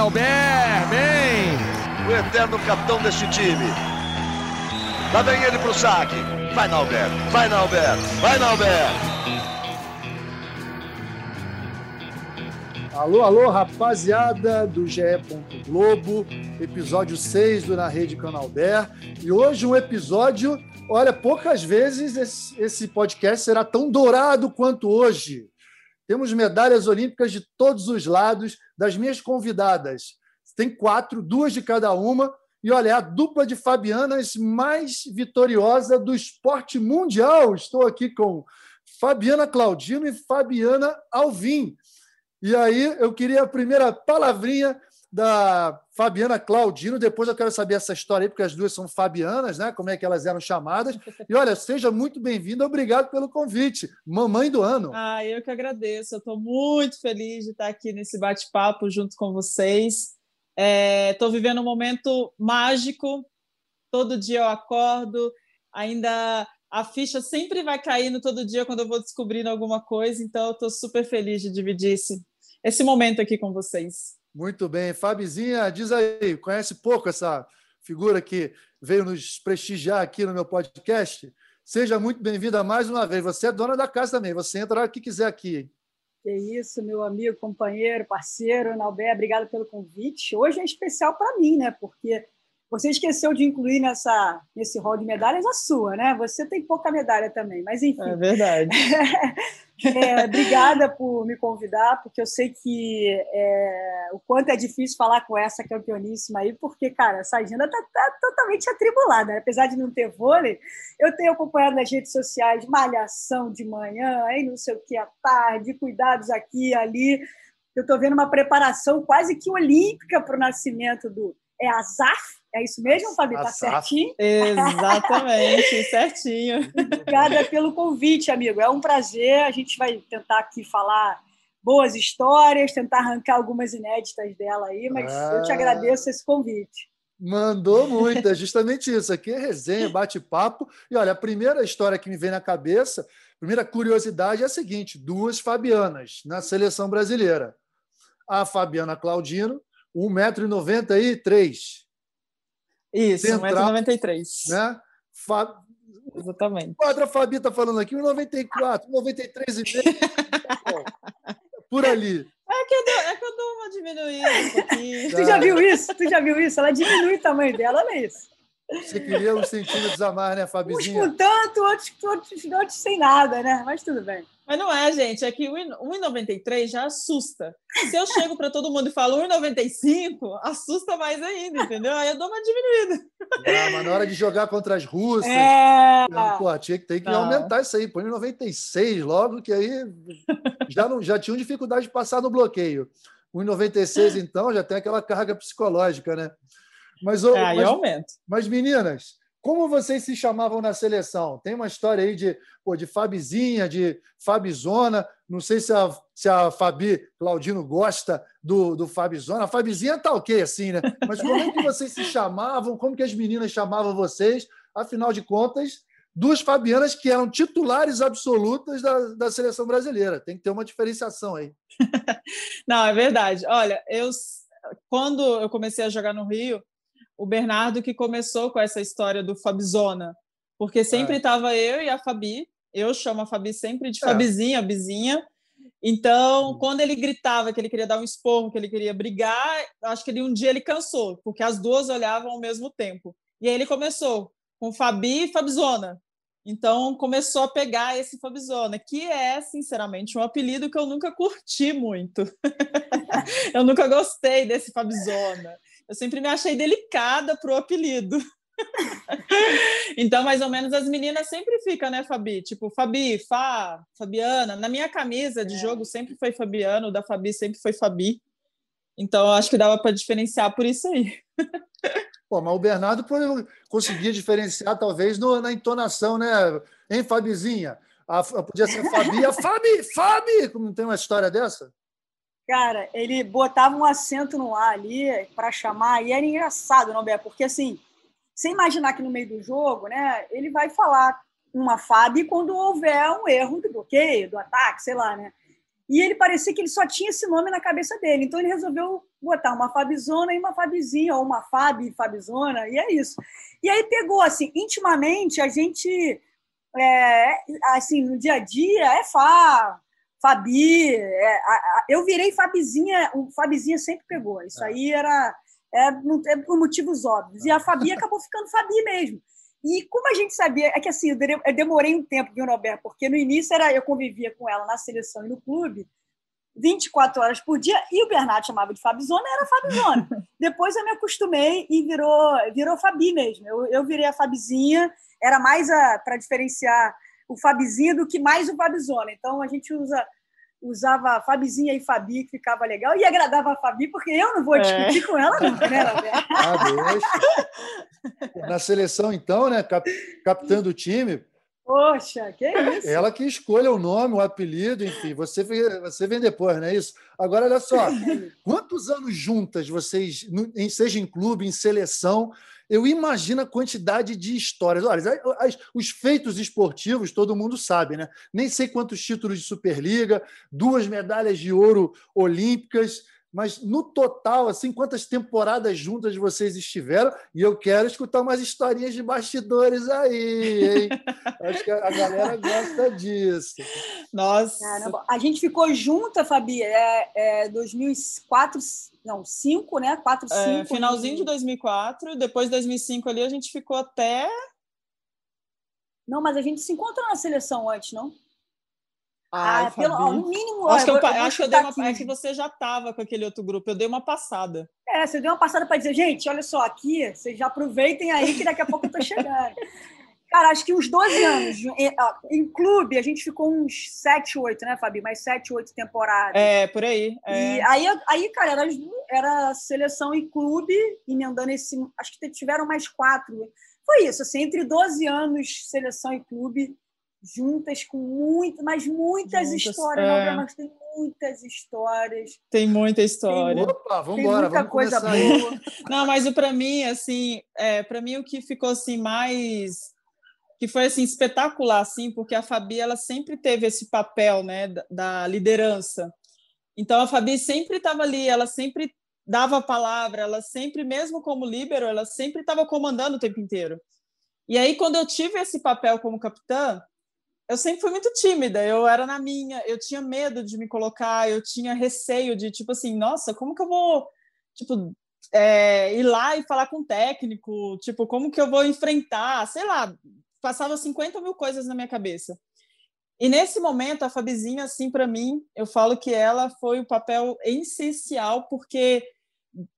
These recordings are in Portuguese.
Nauber, bem! O eterno capitão deste time. Lá vem ele pro saque. Vai, Nauber, vai, Nauber, vai, Nauber! Alô, alô, rapaziada do GE. Globo, episódio 6 do Na Rede Canalber. E hoje um episódio, olha, poucas vezes esse, esse podcast será tão dourado quanto hoje. Temos medalhas olímpicas de todos os lados das minhas convidadas. Tem quatro, duas de cada uma. E olha, é a dupla de Fabianas mais vitoriosa do esporte mundial. Estou aqui com Fabiana Claudino e Fabiana Alvim. E aí eu queria a primeira palavrinha da Fabiana Claudino, depois eu quero saber essa história aí, porque as duas são Fabianas, né? Como é que elas eram chamadas. E olha, seja muito bem-vinda, obrigado pelo convite. Mamãe do ano. Ah, eu que agradeço. Eu estou muito feliz de estar aqui nesse bate-papo junto com vocês. Estou é, vivendo um momento mágico. Todo dia eu acordo, ainda a ficha sempre vai caindo todo dia quando eu vou descobrindo alguma coisa, então eu estou super feliz de dividir esse, esse momento aqui com vocês. Muito bem. Fabizinha, diz aí, conhece pouco essa figura que veio nos prestigiar aqui no meu podcast? Seja muito bem-vinda mais uma vez. Você é dona da casa também, você entra o que quiser aqui. Que isso, meu amigo, companheiro, parceiro, Nalbé, obrigado pelo convite. Hoje é especial para mim, né? Porque você esqueceu de incluir nessa, nesse rol de medalhas a sua, né? Você tem pouca medalha também, mas enfim. É verdade. é, obrigada por me convidar, porque eu sei que é, o quanto é difícil falar com essa campeoníssima aí, porque, cara, essa agenda tá, tá totalmente atribulada. Né? Apesar de não ter vôlei, eu tenho acompanhado nas redes sociais malhação de manhã, aí não sei o que à tarde, cuidados aqui e ali. Eu estou vendo uma preparação quase que olímpica para o nascimento do é Azaf, é isso mesmo, Fabi? Tá certinho? Exatamente, certinho. Obrigada pelo convite, amigo. É um prazer. A gente vai tentar aqui falar boas histórias, tentar arrancar algumas inéditas dela aí, mas ah, eu te agradeço esse convite. Mandou muito, é justamente isso. Aqui é resenha, bate-papo. E olha, a primeira história que me vem na cabeça, a primeira curiosidade é a seguinte: duas Fabianas na seleção brasileira. A Fabiana Claudino, 1,93m. Isso, Central, 1,93m. Né? Fa... Exatamente. Quadra Fabi está falando aqui, 1,94, 93,5. Por ali. É que, eu dou, é que eu dou uma diminuída um pouquinho. Tu já viu isso? Tu já viu isso? Ela diminui o tamanho dela, olha isso. Você queria uns centímetros a mais, né, Fabizinha? Uns com tanto, outros, outros, outros sem nada, né? Mas tudo bem. Mas não é, gente, é que 1,93 já assusta. Se eu chego para todo mundo e falo 1,95, assusta mais ainda, entendeu? Aí eu dou uma diminuída. Ah, mas na hora de jogar contra as russas, é... pô, tinha que, tem que não. aumentar isso aí, põe 96 logo, que aí já, não, já tinham dificuldade de passar no bloqueio. 1,96, então, já tem aquela carga psicológica, né? Mas, é, aí mas, aumenta. Mas, meninas, como vocês se chamavam na seleção? Tem uma história aí de, pô, de Fabizinha, de Fabizona. Não sei se a, se a Fabi Claudino gosta do, do Fabizona. A Fabizinha tá ok, assim, né? Mas como é que vocês se chamavam? Como que as meninas chamavam vocês? Afinal de contas, duas Fabianas que eram titulares absolutas da, da seleção brasileira. Tem que ter uma diferenciação aí. Não, é verdade. Olha, eu quando eu comecei a jogar no Rio, o Bernardo que começou com essa história do Fabizona, porque sempre estava é. eu e a Fabi, eu chamo a Fabi sempre de é. Fabizinha, Bizinha. Então, quando ele gritava que ele queria dar um esporro, que ele queria brigar, acho que ele, um dia ele cansou, porque as duas olhavam ao mesmo tempo. E aí ele começou com Fabi e Fabizona. Então começou a pegar esse Fabizona, que é, sinceramente, um apelido que eu nunca curti muito. eu nunca gostei desse Fabizona. Eu sempre me achei delicada pro apelido. então, mais ou menos, as meninas sempre ficam, né, Fabi? Tipo, Fabi, Fá, Fabiana. Na minha camisa de é. jogo sempre foi Fabiano, da Fabi sempre foi Fabi. Então, acho que dava para diferenciar por isso aí. Pô, mas o Bernardo conseguia diferenciar, talvez, no, na entonação, né? Hein, Fabizinha? A, podia ser Fabi, a Fabi, Fabi! Não tem uma história dessa? Cara, ele botava um acento no ar ali para chamar, e era engraçado, não, Bé? Porque assim, sem imaginar que no meio do jogo, né, ele vai falar uma Fábio quando houver um erro do bloqueio, do ataque, sei lá, né? E ele parecia que ele só tinha esse nome na cabeça dele. Então ele resolveu botar uma Fabizona e uma Fabizinha, ou uma Fabi Fabizona, e é isso. E aí pegou, assim, intimamente, a gente, é, assim, no dia a dia, é Fá, Fabi. É, a, a, eu virei Fabizinha, o Fabizinha sempre pegou. Isso é. aí era é, é, por motivos óbvios. E a Fabi acabou ficando Fabi mesmo. E como a gente sabia, é que assim, eu demorei um tempo, viu, Norberto? Porque no início era eu convivia com ela na seleção e no clube, 24 horas por dia, e o Bernardo chamava de Fabizona, era Fabizona. Depois eu me acostumei e virou, virou Fabi mesmo. Eu, eu virei a Fabizinha, era mais para diferenciar o Fabizinho do que mais o Fabizona. Então a gente usa usava Fabizinha e Fabi, que ficava legal, e agradava a Fabi, porque eu não vou é. discutir com ela nunca, né, ah, Na seleção, então, né, cap, captando o time. Poxa, que isso? Ela que escolha o nome, o apelido, enfim, você, você vem depois, não é isso? Agora, olha só, quantos anos juntas vocês, seja em clube, em seleção, eu imagino a quantidade de histórias. Olha, as, os feitos esportivos, todo mundo sabe, né? Nem sei quantos títulos de Superliga, duas medalhas de ouro olímpicas, mas no total, assim, quantas temporadas juntas vocês estiveram? E eu quero escutar umas historinhas de bastidores aí, hein? Acho que a galera gosta disso. Nossa! Caramba. A gente ficou junta, Fabi, é, é 2004, não, 5, né? 4, 5. É, finalzinho de 2004, depois de 2005 ali a gente ficou até... Não, mas a gente se encontrou na seleção antes, não? Ai, ah, pelo, no mínimo. Acho que, eu, eu acho que eu dei uma, é que você já estava com aquele outro grupo, eu dei uma passada. É, você deu uma passada para dizer, gente, olha só, aqui, vocês já aproveitem aí que daqui a pouco eu estou chegando. Cara, acho que uns 12 anos. Em, em, clube, a gente ficou uns 7, 8, né, Fabi? Mais 7, 8 temporadas. É, por aí. É. E aí, aí, cara, era, era seleção e clube, emendando esse. Acho que tiveram mais quatro. Foi isso, assim, entre 12 anos, seleção e clube juntas com muito, mas muitas, muitas histórias. É. Não, tem muitas histórias. Tem muita história. Tem, Opa, vamos embora, muita vamos coisa boa. Não, mas para mim, assim, é, para mim o que ficou assim mais que foi assim espetacular, assim, porque a Fabi ela sempre teve esse papel, né, da, da liderança. Então a Fabi sempre estava ali, ela sempre dava a palavra, ela sempre, mesmo como líbero, ela sempre estava comandando o tempo inteiro. E aí quando eu tive esse papel como capitã, eu sempre fui muito tímida, eu era na minha, eu tinha medo de me colocar, eu tinha receio de, tipo assim, nossa, como que eu vou, tipo, é, ir lá e falar com o técnico, tipo, como que eu vou enfrentar, sei lá, passava 50 mil coisas na minha cabeça. E nesse momento, a Fabizinha, assim, para mim, eu falo que ela foi o papel essencial, porque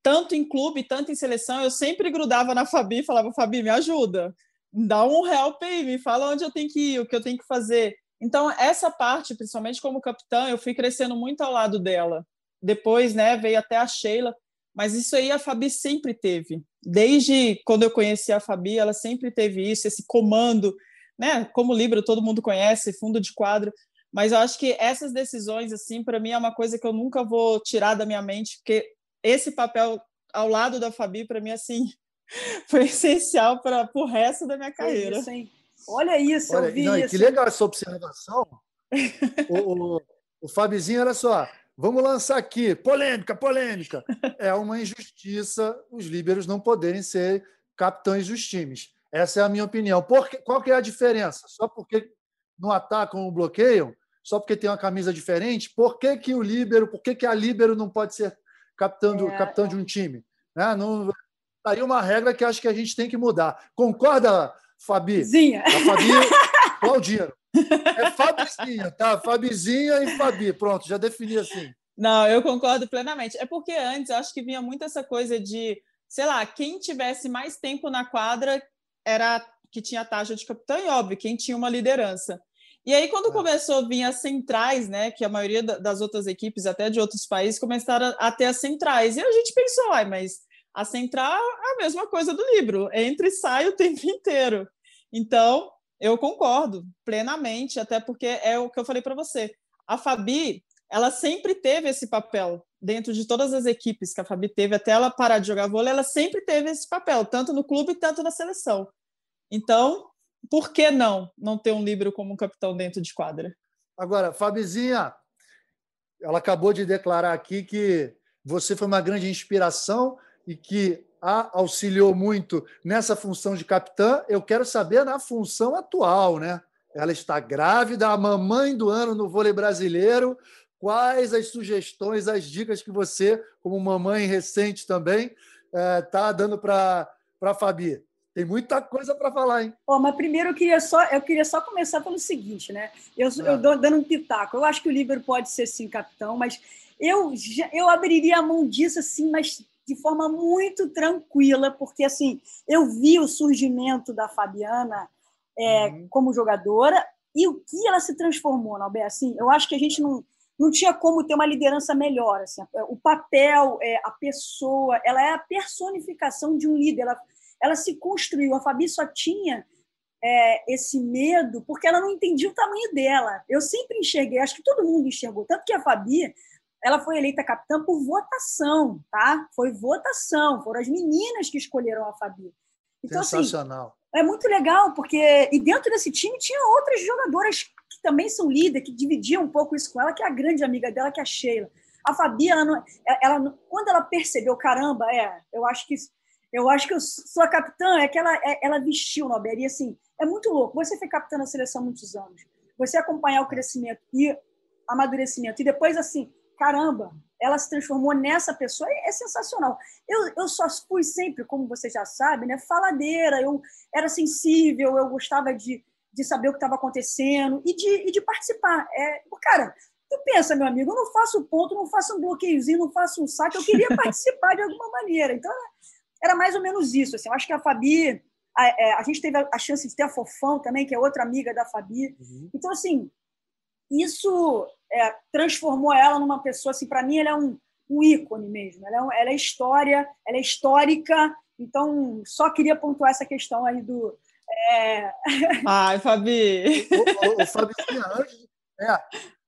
tanto em clube, tanto em seleção, eu sempre grudava na Fabi e falava, Fabi, me ajuda dá um help aí, me fala onde eu tenho que ir, o que eu tenho que fazer. Então, essa parte, principalmente como capitã, eu fui crescendo muito ao lado dela. Depois, né, veio até a Sheila, mas isso aí a Fabi sempre teve. Desde quando eu conheci a Fabi, ela sempre teve isso, esse comando, né? Como livro todo mundo conhece, fundo de quadro, mas eu acho que essas decisões assim, para mim é uma coisa que eu nunca vou tirar da minha mente, porque esse papel ao lado da Fabi para mim assim, foi essencial para o resto da minha carreira. Isso, Olha isso, Olha, eu vi não, isso. Que legal essa observação. o, o, o Fabizinho, olha só, vamos lançar aqui, polêmica, polêmica. É uma injustiça os líberos não poderem ser capitães dos times. Essa é a minha opinião. Porque, qual que é a diferença? Só porque não atacam ou bloqueiam? Só porque tem uma camisa diferente? Por que, que o líbero, por que, que a líbero não pode ser capitão, do, é, capitão é. de um time? Né? Não, Tá aí uma regra que acho que a gente tem que mudar. Concorda, Fabi? Zinha. A Fabi Claudino. É Fabizinha, tá? Fabizinha e Fabi. Pronto, já defini assim. Não, eu concordo plenamente. É porque antes eu acho que vinha muito essa coisa de, sei lá, quem tivesse mais tempo na quadra era que tinha a taxa de capitão, e óbvio, quem tinha uma liderança. E aí, quando é. começou a vir as centrais, né, que a maioria das outras equipes, até de outros países, começaram a ter as centrais. E a gente pensou, ai, mas a central é a mesma coisa do livro, entra e sai o tempo inteiro. Então, eu concordo plenamente, até porque é o que eu falei para você. A Fabi, ela sempre teve esse papel dentro de todas as equipes que a Fabi teve, até ela parar de jogar vôlei, ela sempre teve esse papel, tanto no clube quanto na seleção. Então, por que não não ter um livro como um capitão dentro de quadra? Agora, Fabizinha, ela acabou de declarar aqui que você foi uma grande inspiração e que a auxiliou muito nessa função de capitã. Eu quero saber na função atual, né? Ela está grávida, a mamãe do ano no vôlei brasileiro. Quais as sugestões, as dicas que você, como mamãe recente também, está é, dando para a Fabi? Tem muita coisa para falar, hein? Oh, mas primeiro eu queria só eu queria só começar pelo seguinte, né? Eu, ah. eu dou, dando um pitaco. Eu acho que o Líbero pode ser sim capitão, mas eu eu abriria a mão disso assim, mas de forma muito tranquila, porque assim eu vi o surgimento da Fabiana é, uhum. como jogadora e o que ela se transformou, Nalber. Assim, eu acho que a gente não não tinha como ter uma liderança melhor. Assim, o papel, é, a pessoa, ela é a personificação de um líder. Ela, ela se construiu. A Fabi só tinha é, esse medo porque ela não entendia o tamanho dela. Eu sempre enxerguei, acho que todo mundo enxergou, tanto que a Fabi ela foi eleita capitã por votação, tá? Foi votação, foram as meninas que escolheram a Fabi. Então, assim, Sensacional. Assim, é muito legal, porque e dentro desse time tinha outras jogadoras que também são líderes, que dividiam um pouco isso com ela, que é a grande amiga dela, que é a Sheila. A Fabi, ela, não, ela, quando ela percebeu, caramba, é, eu acho que eu acho que eu sou a capitã, é que ela, é, ela vestiu no Alber. E assim, é muito louco. Você foi capitã da seleção há muitos anos. Você acompanhar o crescimento e amadurecimento. E depois, assim, caramba, ela se transformou nessa pessoa. É, é sensacional. Eu, eu só fui sempre, como você já sabe, né, faladeira. Eu era sensível, eu gostava de, de saber o que estava acontecendo e de, e de participar. É, cara, tu pensa, meu amigo, eu não faço ponto, não faço um bloqueiozinho, não faço um saque. Eu queria participar de alguma maneira. Então, era mais ou menos isso. Assim. Eu acho que a Fabi, a, é, a gente teve a, a, chance de ter a Fofão também, que é outra amiga da Fabi. Uhum. Então, assim, isso é, transformou ela numa pessoa, assim, para mim, ela é um, um ícone mesmo. Ela é, um, ela é história, ela é histórica. Então, só queria pontuar essa questão aí do. É... Ai, Fabi! O, o, o Fabi, antes, é,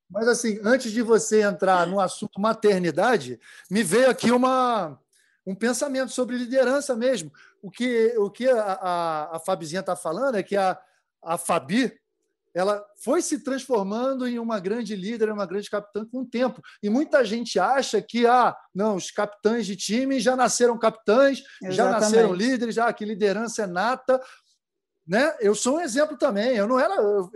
mas assim, antes de você entrar no assunto maternidade, me veio aqui uma, um pensamento sobre liderança mesmo. O que, o que a, a, a Fabizinha está falando é que a, a Fabi ela foi se transformando em uma grande líder, uma grande capitã com o tempo. E muita gente acha que ah, não, os capitães de time já nasceram capitães, Exatamente. já nasceram líderes, já que liderança é nata. Né? Eu sou um exemplo também. Eu não era. Eu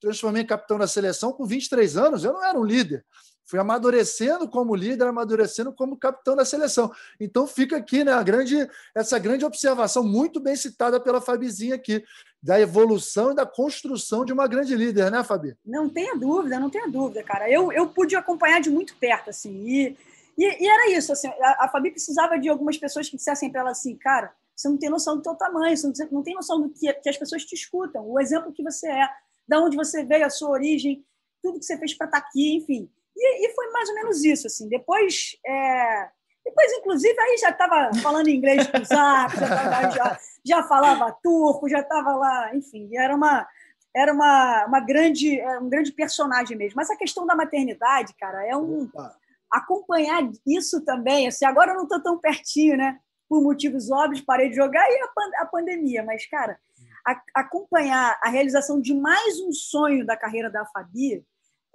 transformei em capitão da seleção com 23 anos, eu não era um líder fui amadurecendo como líder, amadurecendo como capitão da seleção. Então fica aqui né, a grande, essa grande observação, muito bem citada pela Fabizinha aqui, da evolução e da construção de uma grande líder, né, Fabi? Não tenha dúvida, não tenha dúvida, cara. Eu, eu pude acompanhar de muito perto, assim, e, e, e era isso, assim, a, a, Fabi precisava de algumas pessoas que dissessem para ela assim, cara, você não tem noção do teu tamanho, você não, não tem noção do que, que as pessoas te escutam, o exemplo que você é, da onde você veio, a sua origem, tudo que você fez para estar tá aqui, enfim. E, e, foi mais ou menos isso, assim. Depois, é... depois inclusive, aí já estava falando inglês com os Zap, já, já, já, falava turco, já estava lá, enfim, era uma era uma, uma grande um grande personagem mesmo. Mas a questão da maternidade, cara, é um Opa. acompanhar isso também. Assim, agora eu não estou tão pertinho, né? Por motivos óbvios, parei de jogar e a, pan a pandemia. Mas, cara, a, acompanhar a realização de mais um sonho da carreira da Fabi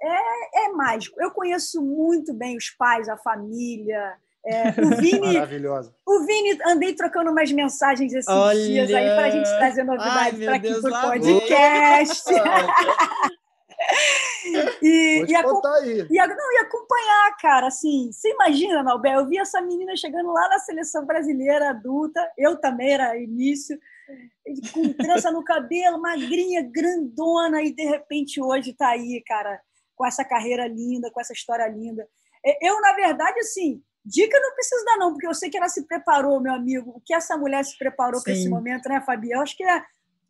é, é mágico. Eu conheço muito bem os pais, a família. É, o Vini, Maravilhosa. O Vini, andei trocando umas mensagens esses Olha. dias aí para a gente trazer novidades para aqui para o podcast. e, e, e, não, e acompanhar, cara, assim, você imagina, Nalbel, eu vi essa menina chegando lá na seleção brasileira adulta, eu também era início, com trança no cabelo, magrinha, grandona, e de repente hoje está aí, cara, com essa carreira linda, com essa história linda. É, eu, na verdade, assim, dica não preciso dar, não, porque eu sei que ela se preparou, meu amigo. O que essa mulher se preparou para esse momento, né, Fabi? Eu acho que é,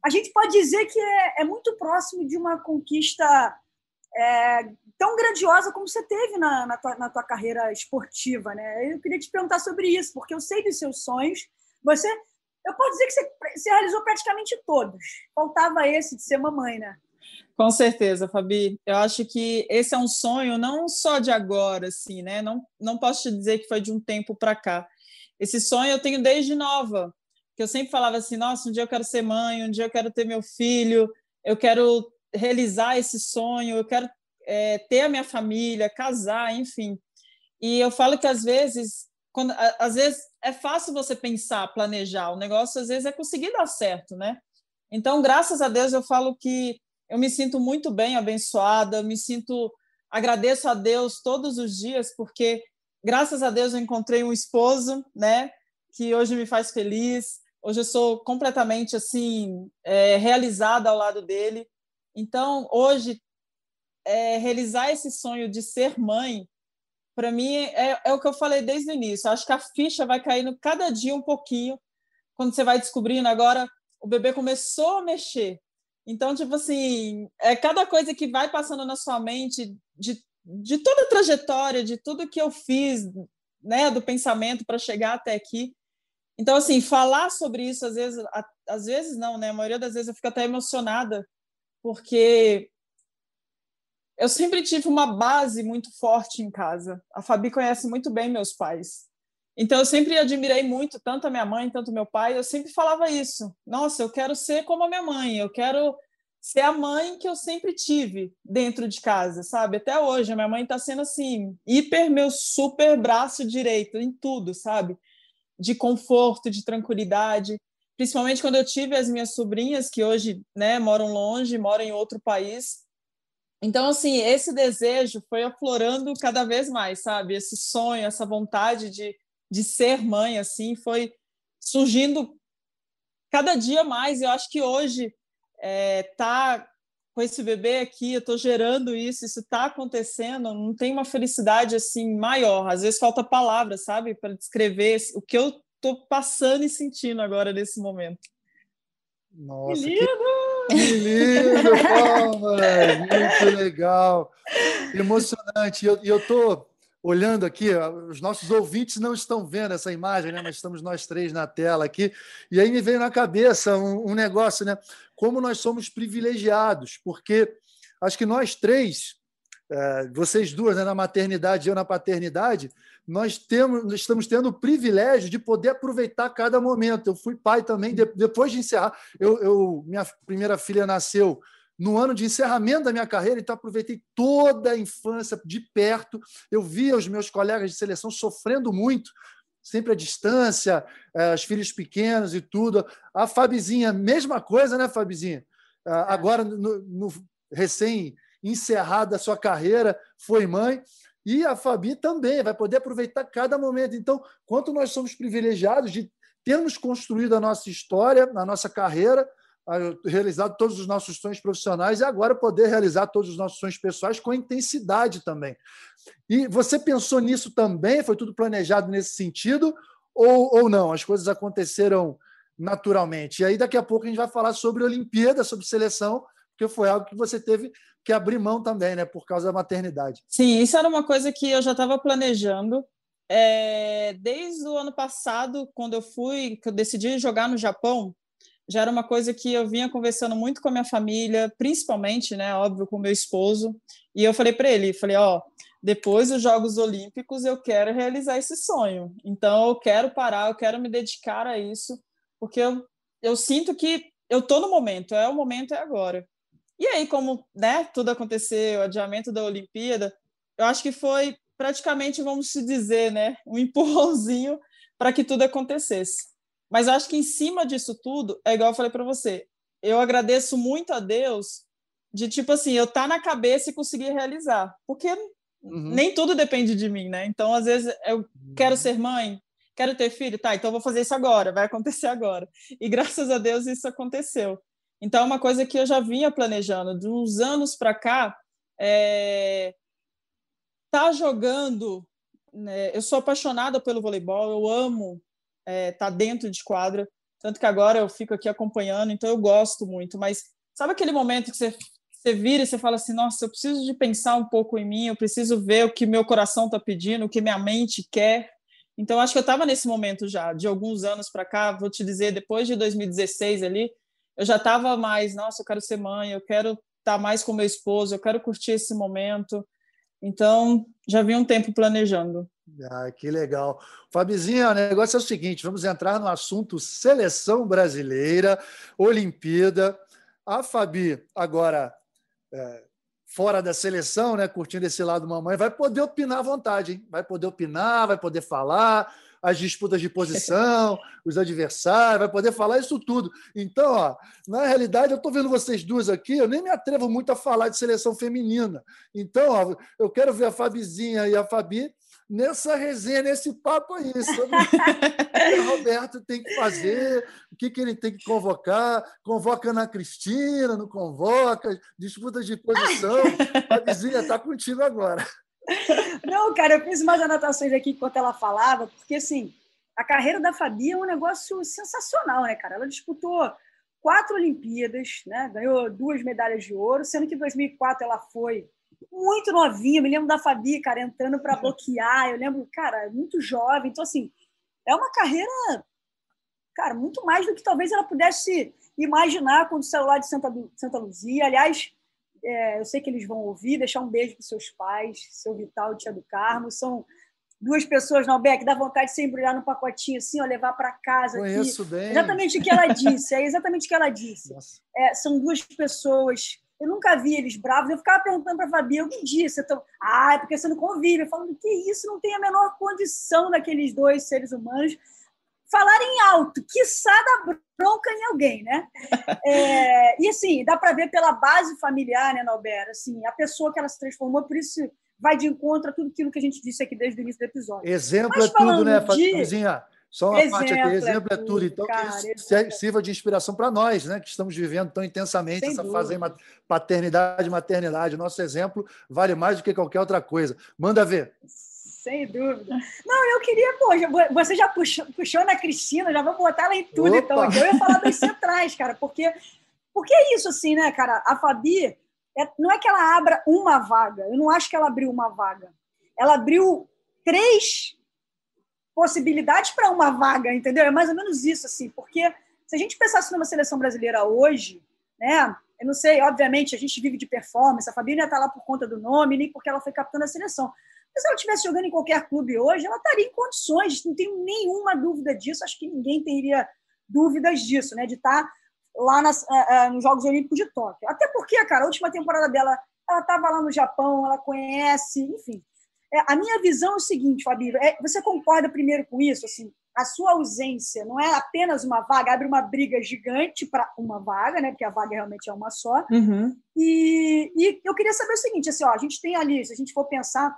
a gente pode dizer que é, é muito próximo de uma conquista é, tão grandiosa como você teve na, na, tua, na tua carreira esportiva, né? Eu queria te perguntar sobre isso, porque eu sei dos seus sonhos. Você, eu posso dizer que você, você realizou praticamente todos. Faltava esse de ser mamãe, né? Com certeza, Fabi. Eu acho que esse é um sonho não só de agora, assim, né? Não, não posso te dizer que foi de um tempo para cá. Esse sonho eu tenho desde nova, que eu sempre falava assim: nossa, um dia eu quero ser mãe, um dia eu quero ter meu filho, eu quero realizar esse sonho, eu quero é, ter a minha família, casar, enfim. E eu falo que às vezes, quando, às vezes é fácil você pensar, planejar. O negócio às vezes é conseguir dar certo, né? Então, graças a Deus, eu falo que eu me sinto muito bem abençoada, me sinto agradeço a Deus todos os dias porque graças a Deus eu encontrei um esposo, né, que hoje me faz feliz. Hoje eu sou completamente assim é, realizada ao lado dele. Então, hoje é, realizar esse sonho de ser mãe, para mim é, é, o que eu falei desde o início. Acho que a ficha vai caindo cada dia um pouquinho quando você vai descobrindo agora o bebê começou a mexer. Então, tipo assim, é cada coisa que vai passando na sua mente de, de toda a trajetória, de tudo que eu fiz, né, do pensamento para chegar até aqui. Então, assim, falar sobre isso, às vezes, às vezes não, né? A maioria das vezes eu fico até emocionada, porque eu sempre tive uma base muito forte em casa. A Fabi conhece muito bem meus pais. Então, eu sempre admirei muito, tanto a minha mãe, tanto meu pai. Eu sempre falava isso. Nossa, eu quero ser como a minha mãe. Eu quero ser a mãe que eu sempre tive dentro de casa, sabe? Até hoje, a minha mãe está sendo assim, hiper meu super braço direito em tudo, sabe? De conforto, de tranquilidade. Principalmente quando eu tive as minhas sobrinhas, que hoje né, moram longe, moram em outro país. Então, assim, esse desejo foi aflorando cada vez mais, sabe? Esse sonho, essa vontade de de ser mãe, assim, foi surgindo cada dia mais. Eu acho que hoje é, tá com esse bebê aqui, eu estou gerando isso, isso está acontecendo, não tem uma felicidade assim maior. Às vezes falta palavras, sabe, para descrever o que eu estou passando e sentindo agora nesse momento. Nossa, que lindo! Que, que lindo, Palmas! Muito legal, emocionante. E eu, eu tô olhando aqui, os nossos ouvintes não estão vendo essa imagem, né? mas estamos nós três na tela aqui. E aí me veio na cabeça um, um negócio, né? Como nós somos privilegiados, porque acho que nós três, é, vocês duas né, na maternidade e eu na paternidade, nós temos, estamos tendo o privilégio de poder aproveitar cada momento. Eu fui pai também, de, depois de encerrar, eu, eu, minha primeira filha nasceu no ano de encerramento da minha carreira, então aproveitei toda a infância de perto. Eu via os meus colegas de seleção sofrendo muito, sempre à distância, eh, os filhos pequenos e tudo. A Fabizinha, mesma coisa, né, Fabizinha? Ah, agora, no, no recém encerrada a sua carreira, foi mãe. E a Fabi também vai poder aproveitar cada momento. Então, quanto nós somos privilegiados de termos construído a nossa história, a nossa carreira, realizado todos os nossos sonhos profissionais e agora poder realizar todos os nossos sonhos pessoais com intensidade também. E você pensou nisso também? Foi tudo planejado nesse sentido? Ou, ou não? As coisas aconteceram naturalmente. E aí, daqui a pouco, a gente vai falar sobre Olimpíada, sobre seleção, porque foi algo que você teve que abrir mão também, né, por causa da maternidade. Sim, isso era uma coisa que eu já estava planejando. É, desde o ano passado, quando eu fui, que eu decidi jogar no Japão, já era uma coisa que eu vinha conversando muito com a minha família, principalmente, né, óbvio, com meu esposo. E eu falei para ele, falei, ó, depois dos Jogos Olímpicos eu quero realizar esse sonho. Então eu quero parar, eu quero me dedicar a isso, porque eu, eu sinto que eu tô no momento, é o momento é agora. E aí, como né, tudo aconteceu, o adiamento da Olimpíada, eu acho que foi praticamente, vamos dizer, né, um empurrãozinho para que tudo acontecesse. Mas eu acho que em cima disso tudo, é igual eu falei para você, eu agradeço muito a Deus de tipo assim, eu tá na cabeça e conseguir realizar, porque uhum. nem tudo depende de mim, né? Então, às vezes eu quero uhum. ser mãe, quero ter filho, tá, então vou fazer isso agora, vai acontecer agora. E graças a Deus isso aconteceu. Então, é uma coisa que eu já vinha planejando, de uns anos para cá, é... tá jogando, né? eu sou apaixonada pelo voleibol, eu amo é, tá dentro de quadra. Tanto que agora eu fico aqui acompanhando, então eu gosto muito. Mas sabe aquele momento que você, você vira e você fala assim: nossa, eu preciso de pensar um pouco em mim, eu preciso ver o que meu coração está pedindo, o que minha mente quer. Então, acho que eu estava nesse momento já, de alguns anos para cá, vou te dizer, depois de 2016 ali, eu já estava mais, nossa, eu quero ser mãe, eu quero estar tá mais com meu esposo, eu quero curtir esse momento. Então, já vi um tempo planejando. Ah, que legal. Fabizinha, o negócio é o seguinte: vamos entrar no assunto seleção brasileira, Olimpíada. A Fabi agora é, fora da seleção, né, curtindo esse lado mamãe, vai poder opinar à vontade, hein? vai poder opinar, vai poder falar as disputas de posição, os adversários, vai poder falar isso tudo. Então, ó, na realidade, eu estou vendo vocês duas aqui, eu nem me atrevo muito a falar de seleção feminina. Então, ó, eu quero ver a Fabizinha e a Fabi nessa resenha, nesse papo aí, sobre o que o Roberto tem que fazer, o que, que ele tem que convocar, convoca na Cristina, não convoca, disputas de posição. Fabizinha, está contigo agora. Não, cara, eu fiz umas anotações aqui enquanto ela falava, porque assim, a carreira da Fabi é um negócio sensacional, né, cara? Ela disputou quatro Olimpíadas, né? Ganhou duas medalhas de ouro, sendo que em 2004 ela foi muito novinha. Me lembro da Fabi, cara, entrando para bloquear. Eu lembro, cara, muito jovem. Então, assim, é uma carreira, cara, muito mais do que talvez ela pudesse imaginar quando saiu lá de Santa, Santa Luzia. Aliás, é, eu sei que eles vão ouvir, deixar um beijo para seus pais, seu Vital e tia do Carmo. São duas pessoas, não, Beck, dá vontade de se embrulhar no pacotinho assim, ó, levar para casa. Conheço aqui. bem. Exatamente o que ela disse, é exatamente o que ela disse. É, são duas pessoas. Eu nunca vi eles bravos. Eu ficava perguntando para a Fabi, algum dia você tá... Ah, é porque você não convive. Eu falando, que isso? Não tem a menor condição daqueles dois seres humanos falarem alto, que dar bronca em alguém, né? É, e assim, dá para ver pela base familiar, né, Nauber? Assim, a pessoa que ela se transformou, por isso vai de encontro a tudo aquilo que a gente disse aqui desde o início do episódio. Exemplo Mas, é tudo, né? De... Só uma exemplo parte aqui, exemplo é tudo. Então, cara, que isso sirva de inspiração para nós, né, que estamos vivendo tão intensamente Sem essa dúvida. fase aí, paternidade, maternidade. Nosso exemplo vale mais do que qualquer outra coisa. Manda ver. Sem dúvida. Não, eu queria, pô, você já puxou, puxou na Cristina, já vou botar ela em tudo, então, Opa. então. Eu ia falar das centrais, cara, porque, porque é isso, assim, né, cara? A Fabi, é, não é que ela abra uma vaga, eu não acho que ela abriu uma vaga. Ela abriu três possibilidades para uma vaga, entendeu? É mais ou menos isso, assim, porque se a gente pensasse numa seleção brasileira hoje, né? Eu não sei, obviamente, a gente vive de performance, a Fabi não ia estar lá por conta do nome, nem porque ela foi capitã da seleção. Mas se ela estivesse jogando em qualquer clube hoje, ela estaria em condições, não tenho nenhuma dúvida disso, acho que ninguém teria dúvidas disso, né? De estar lá nas, uh, uh, nos Jogos Olímpicos de Tóquio. Até porque, cara, a última temporada dela, ela estava lá no Japão, ela conhece, enfim. É, a minha visão é o seguinte, Fabílio, é, você concorda primeiro com isso? Assim, a sua ausência não é apenas uma vaga, abre uma briga gigante para uma vaga, né? Porque a vaga realmente é uma só. Uhum. E, e eu queria saber o seguinte, assim, ó, a gente tem ali, se a gente for pensar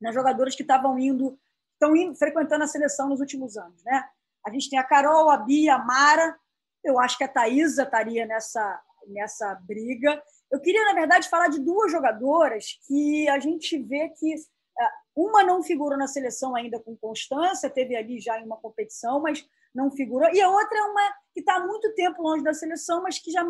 nas jogadoras que estavam indo, estão indo, frequentando a seleção nos últimos anos. Né? A gente tem a Carol, a Bia, a Mara, eu acho que a Thaisa estaria nessa, nessa briga. Eu queria, na verdade, falar de duas jogadoras que a gente vê que uma não figurou na seleção ainda com constância, teve ali já em uma competição, mas não figurou. E a outra é uma que está há muito tempo longe da seleção, mas que já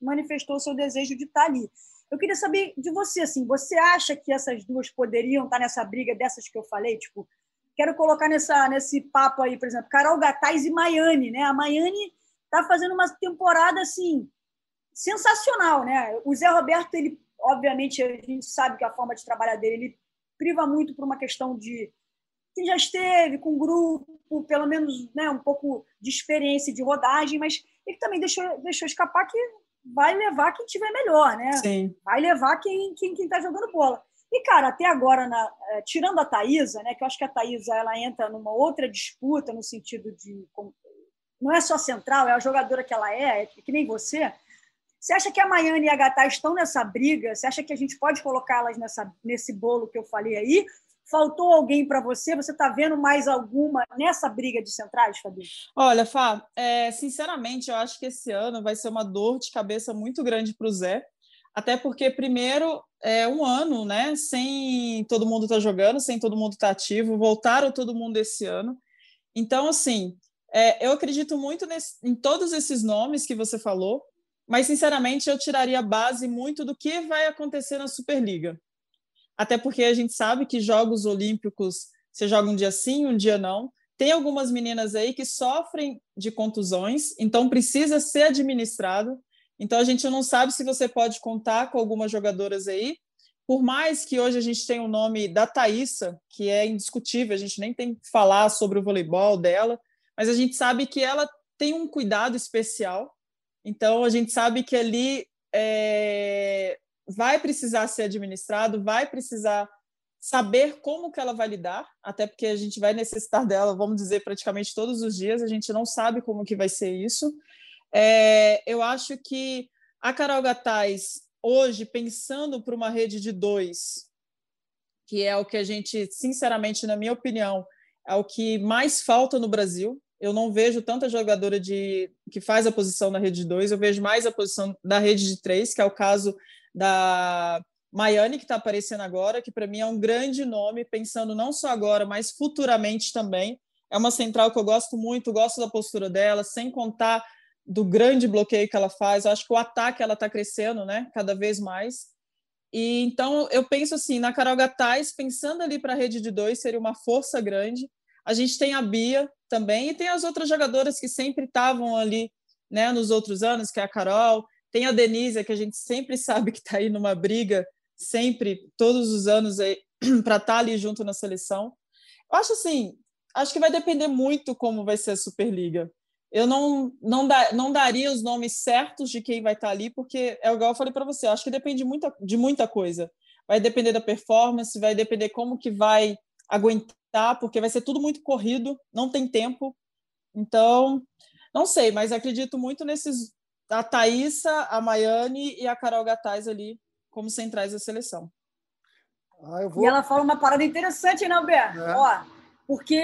manifestou, seu desejo de estar ali. Eu queria saber de você, assim, você acha que essas duas poderiam estar nessa briga dessas que eu falei? Tipo, quero colocar nessa, nesse papo aí, por exemplo, Carol Gataz e Maiane, né? A Maiane está fazendo uma temporada, assim, sensacional, né? O Zé Roberto, ele, obviamente, a gente sabe que a forma de trabalhar dele, ele priva muito por uma questão de que já esteve com grupo, pelo menos né, um pouco de experiência de rodagem, mas ele também deixou, deixou escapar que vai levar quem tiver melhor, né? Sim. Vai levar quem quem quem está jogando bola. E cara, até agora, na, eh, tirando a Thaisa, né? Que eu acho que a Thaisa ela entra numa outra disputa no sentido de não é só central, é a jogadora que ela é, é que nem você. Você acha que a Maiane e a Gatá estão nessa briga? Você acha que a gente pode colocá-las nessa, nesse bolo que eu falei aí? Faltou alguém para você? Você está vendo mais alguma nessa briga de centrais, Fabi? Olha, Fá, é, sinceramente, eu acho que esse ano vai ser uma dor de cabeça muito grande para o Zé. Até porque, primeiro, é um ano, né? Sem todo mundo estar tá jogando, sem todo mundo estar tá ativo, voltaram todo mundo esse ano. Então, assim, é, eu acredito muito nesse, em todos esses nomes que você falou, mas, sinceramente, eu tiraria base muito do que vai acontecer na Superliga até porque a gente sabe que Jogos Olímpicos você joga um dia sim, um dia não. Tem algumas meninas aí que sofrem de contusões, então precisa ser administrado. Então a gente não sabe se você pode contar com algumas jogadoras aí. Por mais que hoje a gente tenha o nome da Thaísa, que é indiscutível, a gente nem tem que falar sobre o voleibol dela, mas a gente sabe que ela tem um cuidado especial. Então a gente sabe que ali é, vai precisar ser administrado, vai precisar saber como que ela vai lidar, até porque a gente vai necessitar dela, vamos dizer, praticamente todos os dias, a gente não sabe como que vai ser isso. É, eu acho que a Carol Gataz, hoje, pensando para uma rede de dois, que é o que a gente, sinceramente, na minha opinião, é o que mais falta no Brasil. Eu não vejo tanta jogadora de que faz a posição na rede de dois, eu vejo mais a posição da rede de três, que é o caso da Maiane, que está aparecendo agora, que para mim é um grande nome, pensando não só agora, mas futuramente também. É uma central que eu gosto muito, gosto da postura dela, sem contar do grande bloqueio que ela faz. Eu acho que o ataque ela está crescendo, né? Cada vez mais. E então eu penso assim, na Carol Gataz, pensando ali para a rede de dois, seria uma força grande. A gente tem a Bia também e tem as outras jogadoras que sempre estavam ali, né, nos outros anos, que é a Carol, tem a Denise, que a gente sempre sabe que está aí numa briga sempre, todos os anos, para estar tá ali junto na seleção. Eu acho assim, acho que vai depender muito como vai ser a Superliga. Eu não, não, da, não daria os nomes certos de quem vai estar tá ali, porque é igual eu falei para você, acho que depende muito, de muita coisa. Vai depender da performance, vai depender como que vai aguentar, porque vai ser tudo muito corrido, não tem tempo. Então, não sei, mas acredito muito nesses a Thaísa, a Maiane e a Carol Gataz ali como centrais da seleção. Ah, vou... E ela fala uma parada interessante, né, Alberto? É. Ó, porque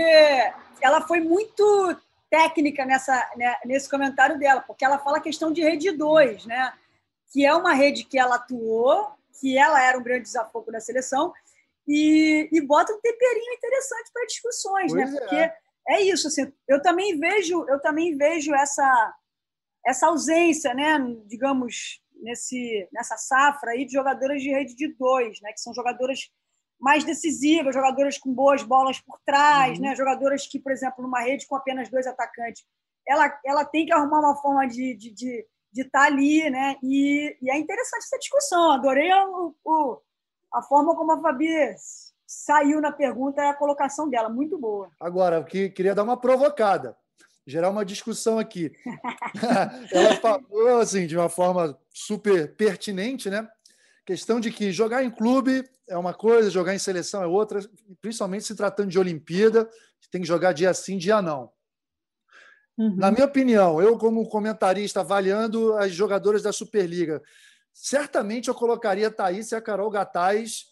ela foi muito técnica nessa, né, nesse comentário dela, porque ela fala a questão de rede 2, né? que é uma rede que ela atuou, que ela era um grande desafio na seleção, e, e bota um temperinho interessante para discussões, né? pois né? Porque é. é isso, assim, eu também vejo, eu também vejo essa essa ausência, né, digamos, nesse, nessa safra aí de jogadoras de rede de dois, né, que são jogadoras mais decisivas, jogadoras com boas bolas por trás, uhum. né, jogadoras que, por exemplo, numa rede com apenas dois atacantes, ela, ela tem que arrumar uma forma de estar de, de, de tá ali, né, e, e, é interessante essa discussão. Adorei o, o, a forma como a Fabi saiu na pergunta e a colocação dela, muito boa. Agora, eu queria dar uma provocada gerar uma discussão aqui. Ela falou assim, de uma forma super pertinente, né? Questão de que jogar em clube é uma coisa, jogar em seleção é outra, principalmente se tratando de Olimpíada, tem que jogar dia sim, dia não. Uhum. Na minha opinião, eu, como comentarista, avaliando as jogadoras da Superliga, certamente eu colocaria a Thaís e a Carol Gataz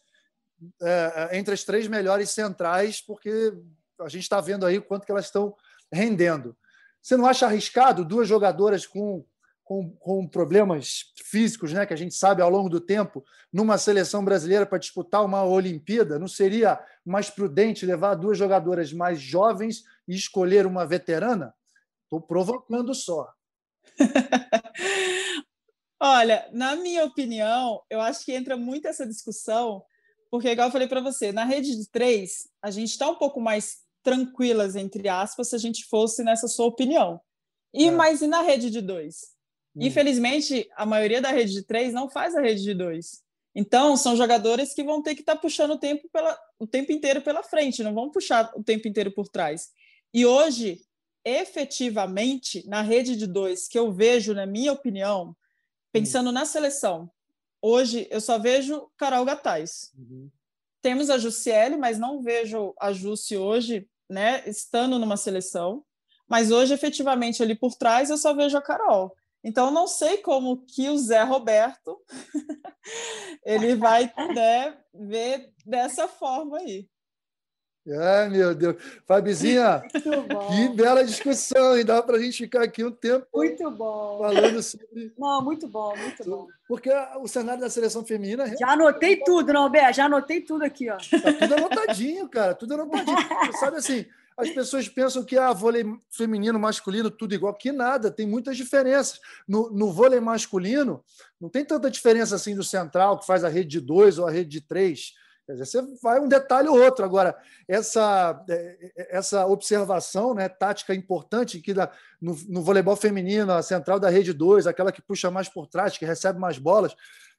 é, é entre as três melhores centrais, porque a gente está vendo aí o quanto que elas estão rendendo. Você não acha arriscado duas jogadoras com, com, com problemas físicos, né, que a gente sabe ao longo do tempo, numa seleção brasileira para disputar uma Olimpíada? Não seria mais prudente levar duas jogadoras mais jovens e escolher uma veterana? Estou provocando só. Olha, na minha opinião, eu acho que entra muito essa discussão, porque, igual eu falei para você, na rede de três, a gente está um pouco mais tranquilas, entre aspas, se a gente fosse nessa sua opinião. E é. mas e na rede de dois? Hum. Infelizmente, a maioria da rede de três não faz a rede de dois. Então, são jogadores que vão ter que estar tá puxando o tempo, pela, o tempo inteiro pela frente, não vão puxar o tempo inteiro por trás. E hoje, efetivamente, na rede de dois, que eu vejo, na minha opinião, pensando hum. na seleção, hoje eu só vejo Carol Gataz. Uhum. Temos a Jussiele, mas não vejo a Jussi hoje, né, estando numa seleção. Mas hoje, efetivamente, ali por trás, eu só vejo a Carol. Então, não sei como que o Zé Roberto ele vai né, ver dessa forma aí. Ai, meu Deus. Fabizinha, que bela discussão, hein? Dá para a gente ficar aqui um tempo. Muito bom. Falando sobre. Não, muito bom, muito bom. Porque o cenário da seleção feminina. Já anotei tudo, não, Bé? Já anotei tudo aqui, ó. Tá tudo anotadinho, cara. Tudo anotadinho. Sabe assim, as pessoas pensam que a ah, vôlei feminino, masculino, tudo igual. Que nada, tem muitas diferenças. No, no vôlei masculino, não tem tanta diferença assim do central, que faz a rede de dois ou a rede de três Quer dizer, você vai um detalhe ou outro. Agora, essa, é, é, essa observação né, tática importante que dá, no, no voleibol feminino, a central da rede 2, aquela que puxa mais por trás, que recebe mais bolas,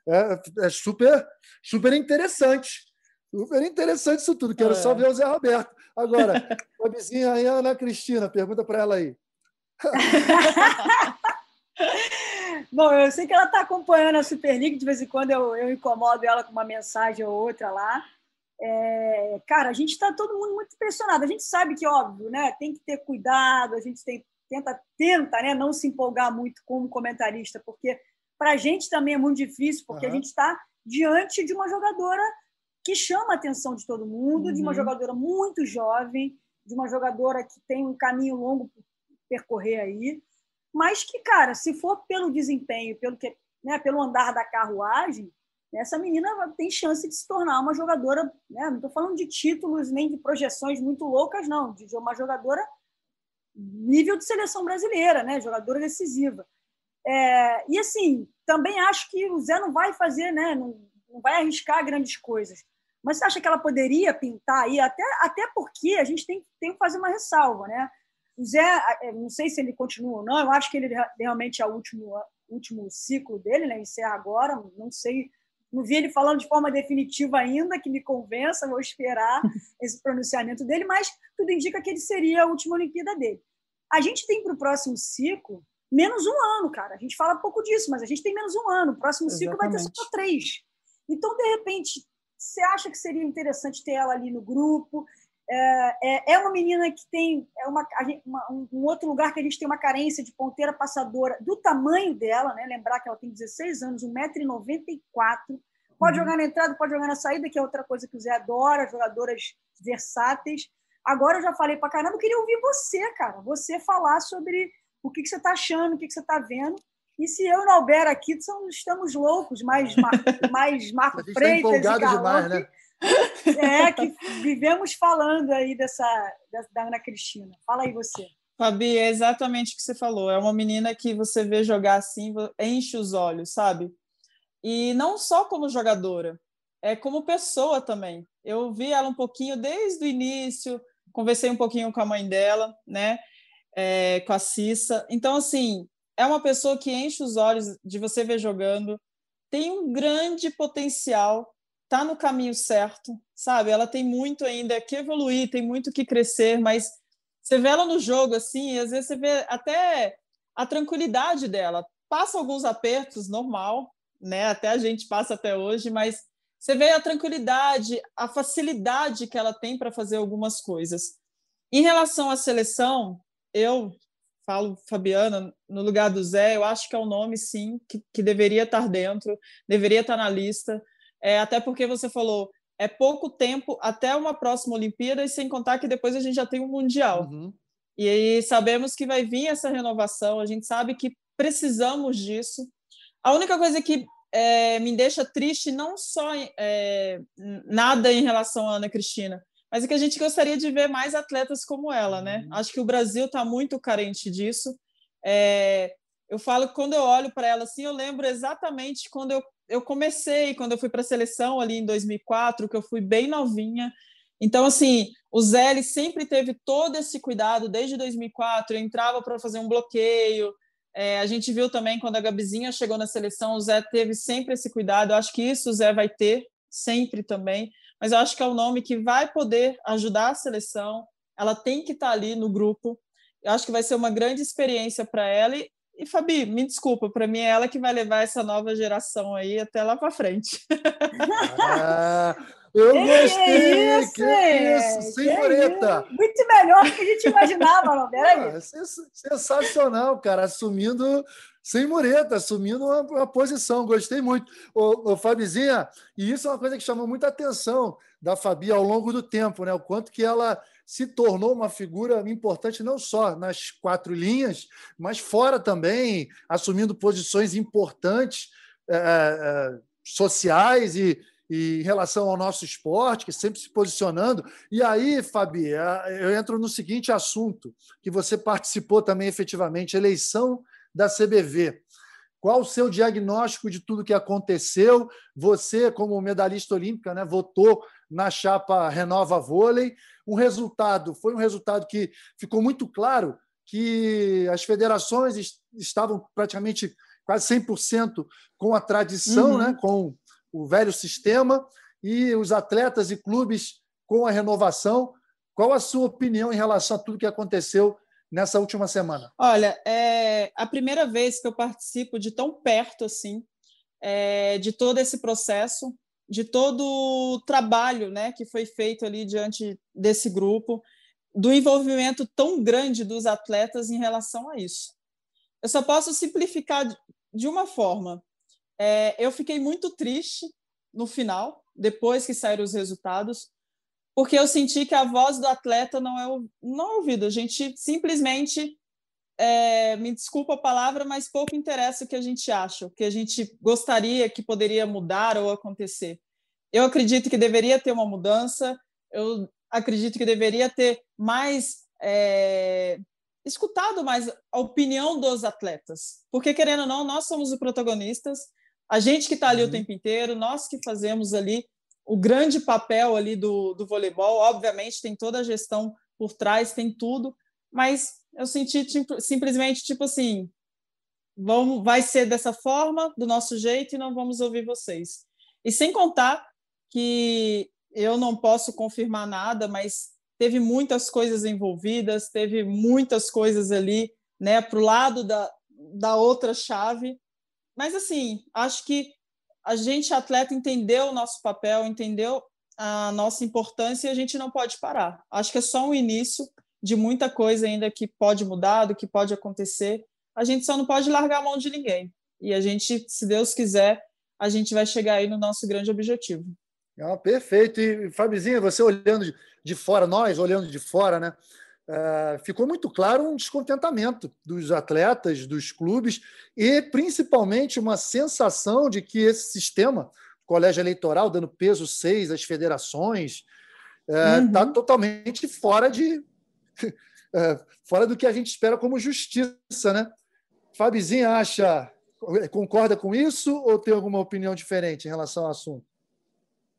é, é super, super interessante. Super interessante isso tudo. Quero é. só ver o Zé Roberto. Agora, a vizinha aí, Ana Cristina, pergunta para ela aí. Bom, eu sei que ela está acompanhando a Super League, de vez em quando eu, eu incomodo ela com uma mensagem ou outra lá. É, cara, a gente está todo mundo muito impressionado. A gente sabe que, óbvio, né, tem que ter cuidado, a gente tem, tenta, tenta né, não se empolgar muito como comentarista, porque para a gente também é muito difícil, porque uhum. a gente está diante de uma jogadora que chama a atenção de todo mundo, uhum. de uma uhum. jogadora muito jovem, de uma jogadora que tem um caminho longo por percorrer aí, mas que, cara, se for pelo desempenho, pelo que, né, pelo andar da carruagem, essa menina tem chance de se tornar uma jogadora, né? não estou falando de títulos nem de projeções muito loucas, não, de uma jogadora nível de seleção brasileira, né? jogadora decisiva. É, e assim, também acho que o Zé não vai fazer, né? não, não vai arriscar grandes coisas. Mas você acha que ela poderia pintar aí? Até, até porque a gente tem, tem que fazer uma ressalva. Né? O Zé, é, não sei se ele continua ou não, eu acho que ele realmente é o último, último ciclo dele, né? encerra agora, não sei não vi ele falando de forma definitiva ainda, que me convença, vou esperar esse pronunciamento dele, mas tudo indica que ele seria a última Olimpíada dele. A gente tem para o próximo ciclo menos um ano, cara. A gente fala pouco disso, mas a gente tem menos um ano. O próximo Exatamente. ciclo vai ter só três. Então, de repente, você acha que seria interessante ter ela ali no grupo? É, é, é uma menina que tem é uma, uma, um outro lugar que a gente tem uma carência de ponteira passadora do tamanho dela, né? lembrar que ela tem 16 anos, 1,94m, pode uhum. jogar na entrada, pode jogar na saída, que é outra coisa que o Zé adora, jogadoras versáteis. Agora eu já falei para caramba, eu queria ouvir você, cara, você falar sobre o que, que você está achando, o que, que você está vendo. E se eu e o Albert aqui estamos loucos, mais, mais Marco tá Freitas tá e demais, né? É, que vivemos falando aí dessa da Ana Cristina. Fala aí você. Fabi, é exatamente o que você falou. É uma menina que você vê jogar assim, enche os olhos, sabe? E não só como jogadora, é como pessoa também. Eu vi ela um pouquinho desde o início, conversei um pouquinho com a mãe dela, né? É, com a Cissa. Então, assim, é uma pessoa que enche os olhos de você ver jogando, tem um grande potencial está no caminho certo, sabe? Ela tem muito ainda que evoluir, tem muito que crescer, mas você vê ela no jogo assim, e às vezes você vê até a tranquilidade dela. Passa alguns apertos, normal, né? Até a gente passa até hoje, mas você vê a tranquilidade, a facilidade que ela tem para fazer algumas coisas. Em relação à seleção, eu falo Fabiana no lugar do Zé, eu acho que é um nome sim que, que deveria estar dentro, deveria estar na lista é, até porque você falou, é pouco tempo até uma próxima Olimpíada, e sem contar que depois a gente já tem um Mundial. Uhum. E aí sabemos que vai vir essa renovação, a gente sabe que precisamos disso. A única coisa que é, me deixa triste, não só é, nada em relação à Ana Cristina, mas é que a gente gostaria de ver mais atletas como ela, né? Uhum. Acho que o Brasil está muito carente disso. É, eu falo que quando eu olho para ela assim, eu lembro exatamente quando eu eu comecei quando eu fui para a seleção ali em 2004, que eu fui bem novinha. Então, assim, o Zé sempre teve todo esse cuidado desde 2004. Eu entrava para fazer um bloqueio. É, a gente viu também quando a Gabizinha chegou na seleção, o Zé teve sempre esse cuidado. Eu acho que isso o Zé vai ter sempre também. Mas eu acho que é um nome que vai poder ajudar a seleção. Ela tem que estar tá ali no grupo. Eu acho que vai ser uma grande experiência para ela. E Fabi, me desculpa, para mim é ela que vai levar essa nova geração aí até lá para frente. Ah, eu que gostei, é isso, que isso, sem mureta. Muito melhor do que a gente imaginava, não era ah, Sensacional, cara, assumindo sem mureta, assumindo uma, uma posição. Gostei muito. Ô, ô, Fabizinha, e isso é uma coisa que chamou muita atenção da Fabi ao longo do tempo, né? O quanto que ela se tornou uma figura importante não só nas quatro linhas, mas fora também, assumindo posições importantes é, é, sociais e, e, em relação ao nosso esporte, que sempre se posicionando. E aí, Fabi, eu entro no seguinte assunto, que você participou também efetivamente, eleição da CBV. Qual o seu diagnóstico de tudo que aconteceu? Você, como medalhista olímpica, né, votou na chapa Renova Vôlei. Um resultado, foi um resultado que ficou muito claro que as federações estavam praticamente quase 100% com a tradição, uhum. né, com o velho sistema, e os atletas e clubes com a renovação. Qual a sua opinião em relação a tudo que aconteceu nessa última semana? Olha, é a primeira vez que eu participo de tão perto assim é, de todo esse processo, de todo o trabalho né, que foi feito ali diante desse grupo, do envolvimento tão grande dos atletas em relação a isso. Eu só posso simplificar de uma forma. É, eu fiquei muito triste no final, depois que saíram os resultados, porque eu senti que a voz do atleta não é, não é ouvida. A gente simplesmente, é, me desculpa a palavra, mas pouco interessa o que a gente acha, o que a gente gostaria que poderia mudar ou acontecer. Eu acredito que deveria ter uma mudança, eu acredito que deveria ter mais. É, escutado mais a opinião dos atletas, porque querendo ou não, nós somos os protagonistas, a gente que está ali uhum. o tempo inteiro, nós que fazemos ali o grande papel ali do, do voleibol, obviamente tem toda a gestão por trás, tem tudo, mas eu senti tipo, simplesmente tipo assim, vamos, vai ser dessa forma, do nosso jeito, e não vamos ouvir vocês. E sem contar que eu não posso confirmar nada, mas teve muitas coisas envolvidas, teve muitas coisas ali, né, para o lado da, da outra chave. Mas assim, acho que a gente, atleta, entendeu o nosso papel, entendeu a nossa importância e a gente não pode parar. Acho que é só um início de muita coisa ainda que pode mudar, do que pode acontecer. A gente só não pode largar a mão de ninguém. E a gente, se Deus quiser, a gente vai chegar aí no nosso grande objetivo. Ah, perfeito. E, Fabizinha, você olhando de fora, nós olhando de fora, né? Uh, ficou muito claro um descontentamento dos atletas, dos clubes e principalmente uma sensação de que esse sistema, colégio eleitoral, dando peso 6 às federações, está tá uhum. totalmente fora de uh, fora do que a gente espera como justiça, né? Fabizinha acha, concorda com isso ou tem alguma opinião diferente em relação ao assunto?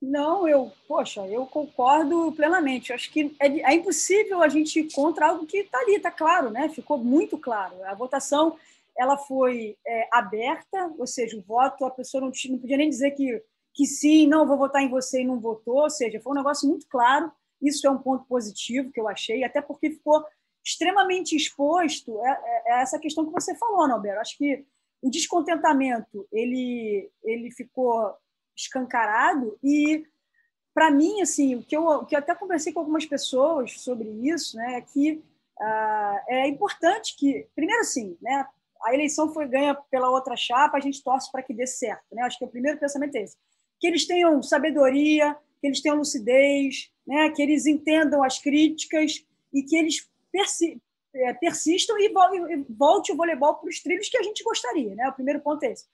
Não, eu, poxa, eu concordo plenamente. acho que é, é, impossível a gente ir contra algo que está ali, está claro, né? Ficou muito claro. A votação ela foi é, aberta, ou seja, o voto, a pessoa não, não podia nem dizer que, que sim, não, vou votar em você e não votou, ou seja, foi um negócio muito claro. Isso é um ponto positivo que eu achei, até porque ficou extremamente exposto a, é, a essa questão que você falou, Norberto. Acho que o descontentamento ele, ele ficou escancarado. E para mim assim o que eu, o que eu até conversei com algumas pessoas sobre isso né é que uh, é importante que primeiro assim né a eleição foi ganha pela outra chapa a gente torce para que dê certo né. Acho que o primeiro pensamento é esse. Que eles tenham sabedoria que eles tenham lucidez né que eles entendam as críticas e que eles persi é, persistam e volte o voleibol para os trilhos que a gente gostaria né. O primeiro ponto é esse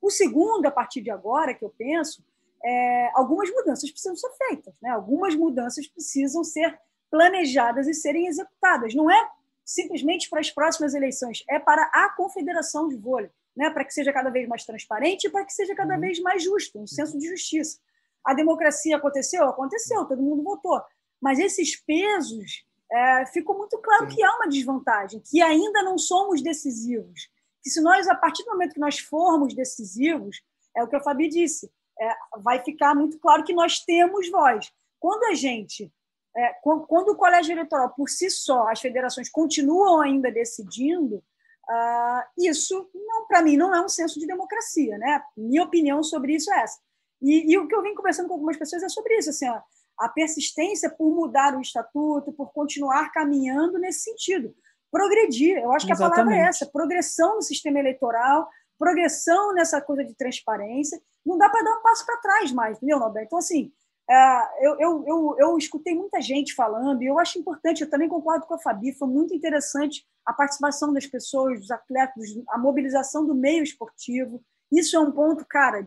o segundo, a partir de agora, que eu penso, é, algumas mudanças precisam ser feitas, né? algumas mudanças precisam ser planejadas e serem executadas. Não é simplesmente para as próximas eleições, é para a confederação de vôlei, né? para que seja cada vez mais transparente e para que seja cada uhum. vez mais justo, um senso de justiça. A democracia aconteceu? Aconteceu, todo mundo votou. Mas esses pesos, é, ficou muito claro Sim. que há uma desvantagem, que ainda não somos decisivos que se nós, a partir do momento que nós formos decisivos, é o que a Fabi disse, é, vai ficar muito claro que nós temos voz. Quando a gente, é, quando o colégio eleitoral por si só, as federações continuam ainda decidindo, uh, isso, para mim, não é um senso de democracia. Né? Minha opinião sobre isso é essa. E, e o que eu vim conversando com algumas pessoas é sobre isso, assim, ó, a persistência por mudar o estatuto, por continuar caminhando nesse sentido progredir. Eu acho que Exatamente. a palavra é essa: progressão no sistema eleitoral, progressão nessa coisa de transparência. Não dá para dar um passo para trás mais, entendeu, Norberto? Então, assim, é, eu, eu, eu, eu, escutei muita gente falando, e eu acho importante, eu também concordo com a Fabi, foi muito interessante a participação das pessoas, dos atletas, a mobilização do meio esportivo. Isso é um ponto, cara,